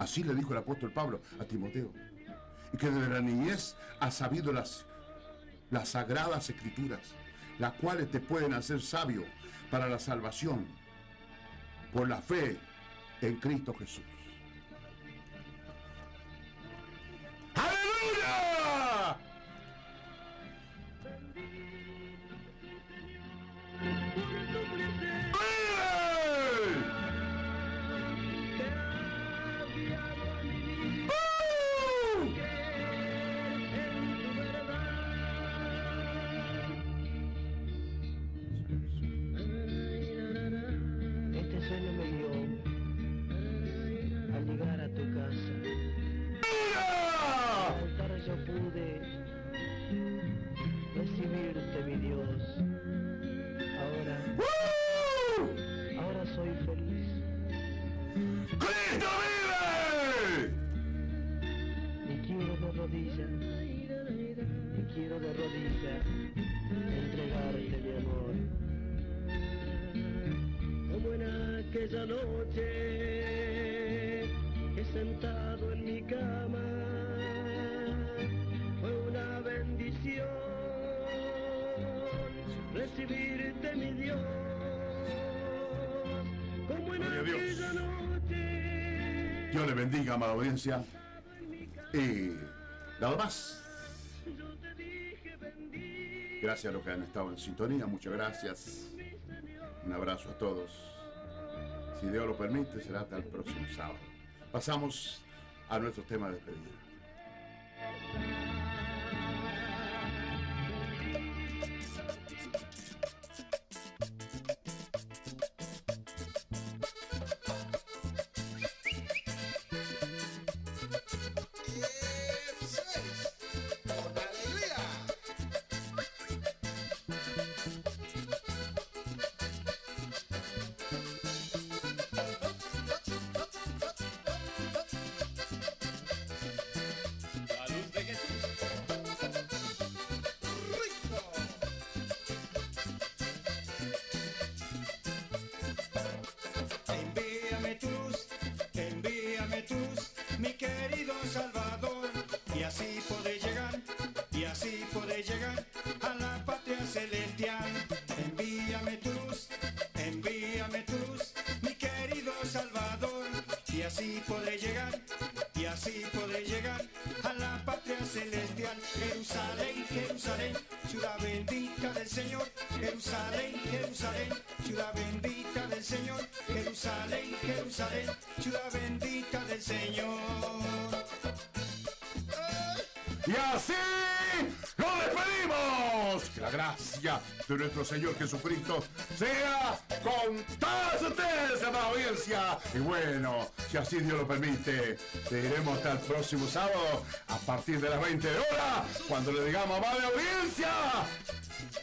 Así le dijo el apóstol Pablo a Timoteo. Y que desde la niñez ha sabido las, las sagradas escrituras, las cuales te pueden hacer sabio para la salvación por la fe en Cristo Jesús. Bendiga, amada audiencia. Y nada más. Gracias a los que han estado en sintonía, muchas gracias. Un abrazo a todos. Si Dios lo permite, será hasta el próximo sábado. Pasamos a nuestro tema de despedida. De nuestro Señor Jesucristo sea con todos ustedes, amada audiencia. Y bueno, si así Dios lo permite, te iremos hasta el próximo sábado a partir de las 20 horas, cuando le digamos, amada audiencia,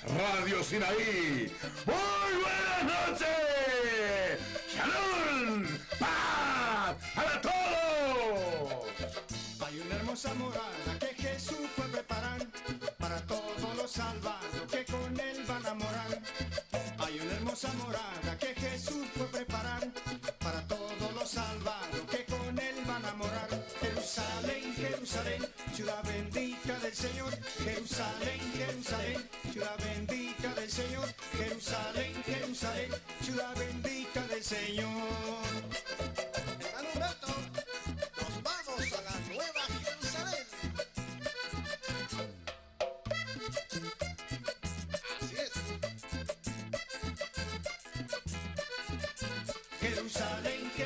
Radio Sinaí. Muy buenas noches. Shalom. Paz para todos. Hay una hermosa morada que Jesús fue preparar para todos los salvados hermosa morada que Jesús fue preparar para todos los salvados que con él van a morar. Jerusalén, Jerusalén, ciudad bendita del Señor. Jerusalén, Jerusalén, ciudad bendita del Señor. Jerusalén, Jerusalén, ciudad bendita del Señor.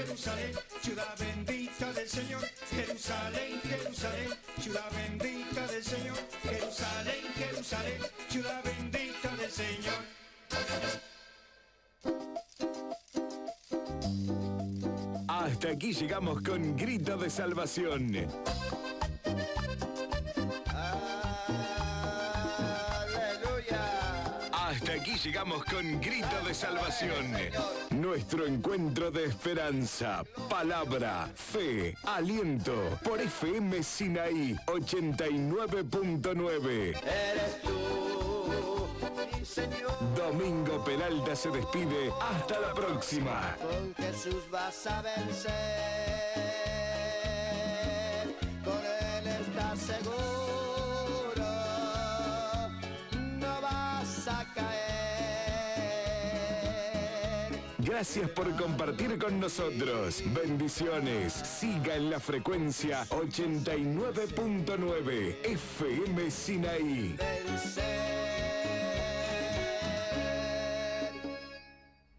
Jerusalén, ciudad bendita del Señor. Jerusalén, Jerusalén, ciudad bendita del Señor. Jerusalén, Jerusalén, ciudad bendita del Señor. Hasta aquí llegamos con Grito de Salvación. Aquí llegamos con Grito de Salvación. Nuestro encuentro de esperanza, palabra, fe, aliento. Por FM Sinaí 89.9. Eres tú, mi Señor. Domingo Peralta se despide. Hasta la próxima. Con Jesús vas a vencer. Gracias por compartir con nosotros. Bendiciones. Siga en la frecuencia 89.9 FM Sinaí.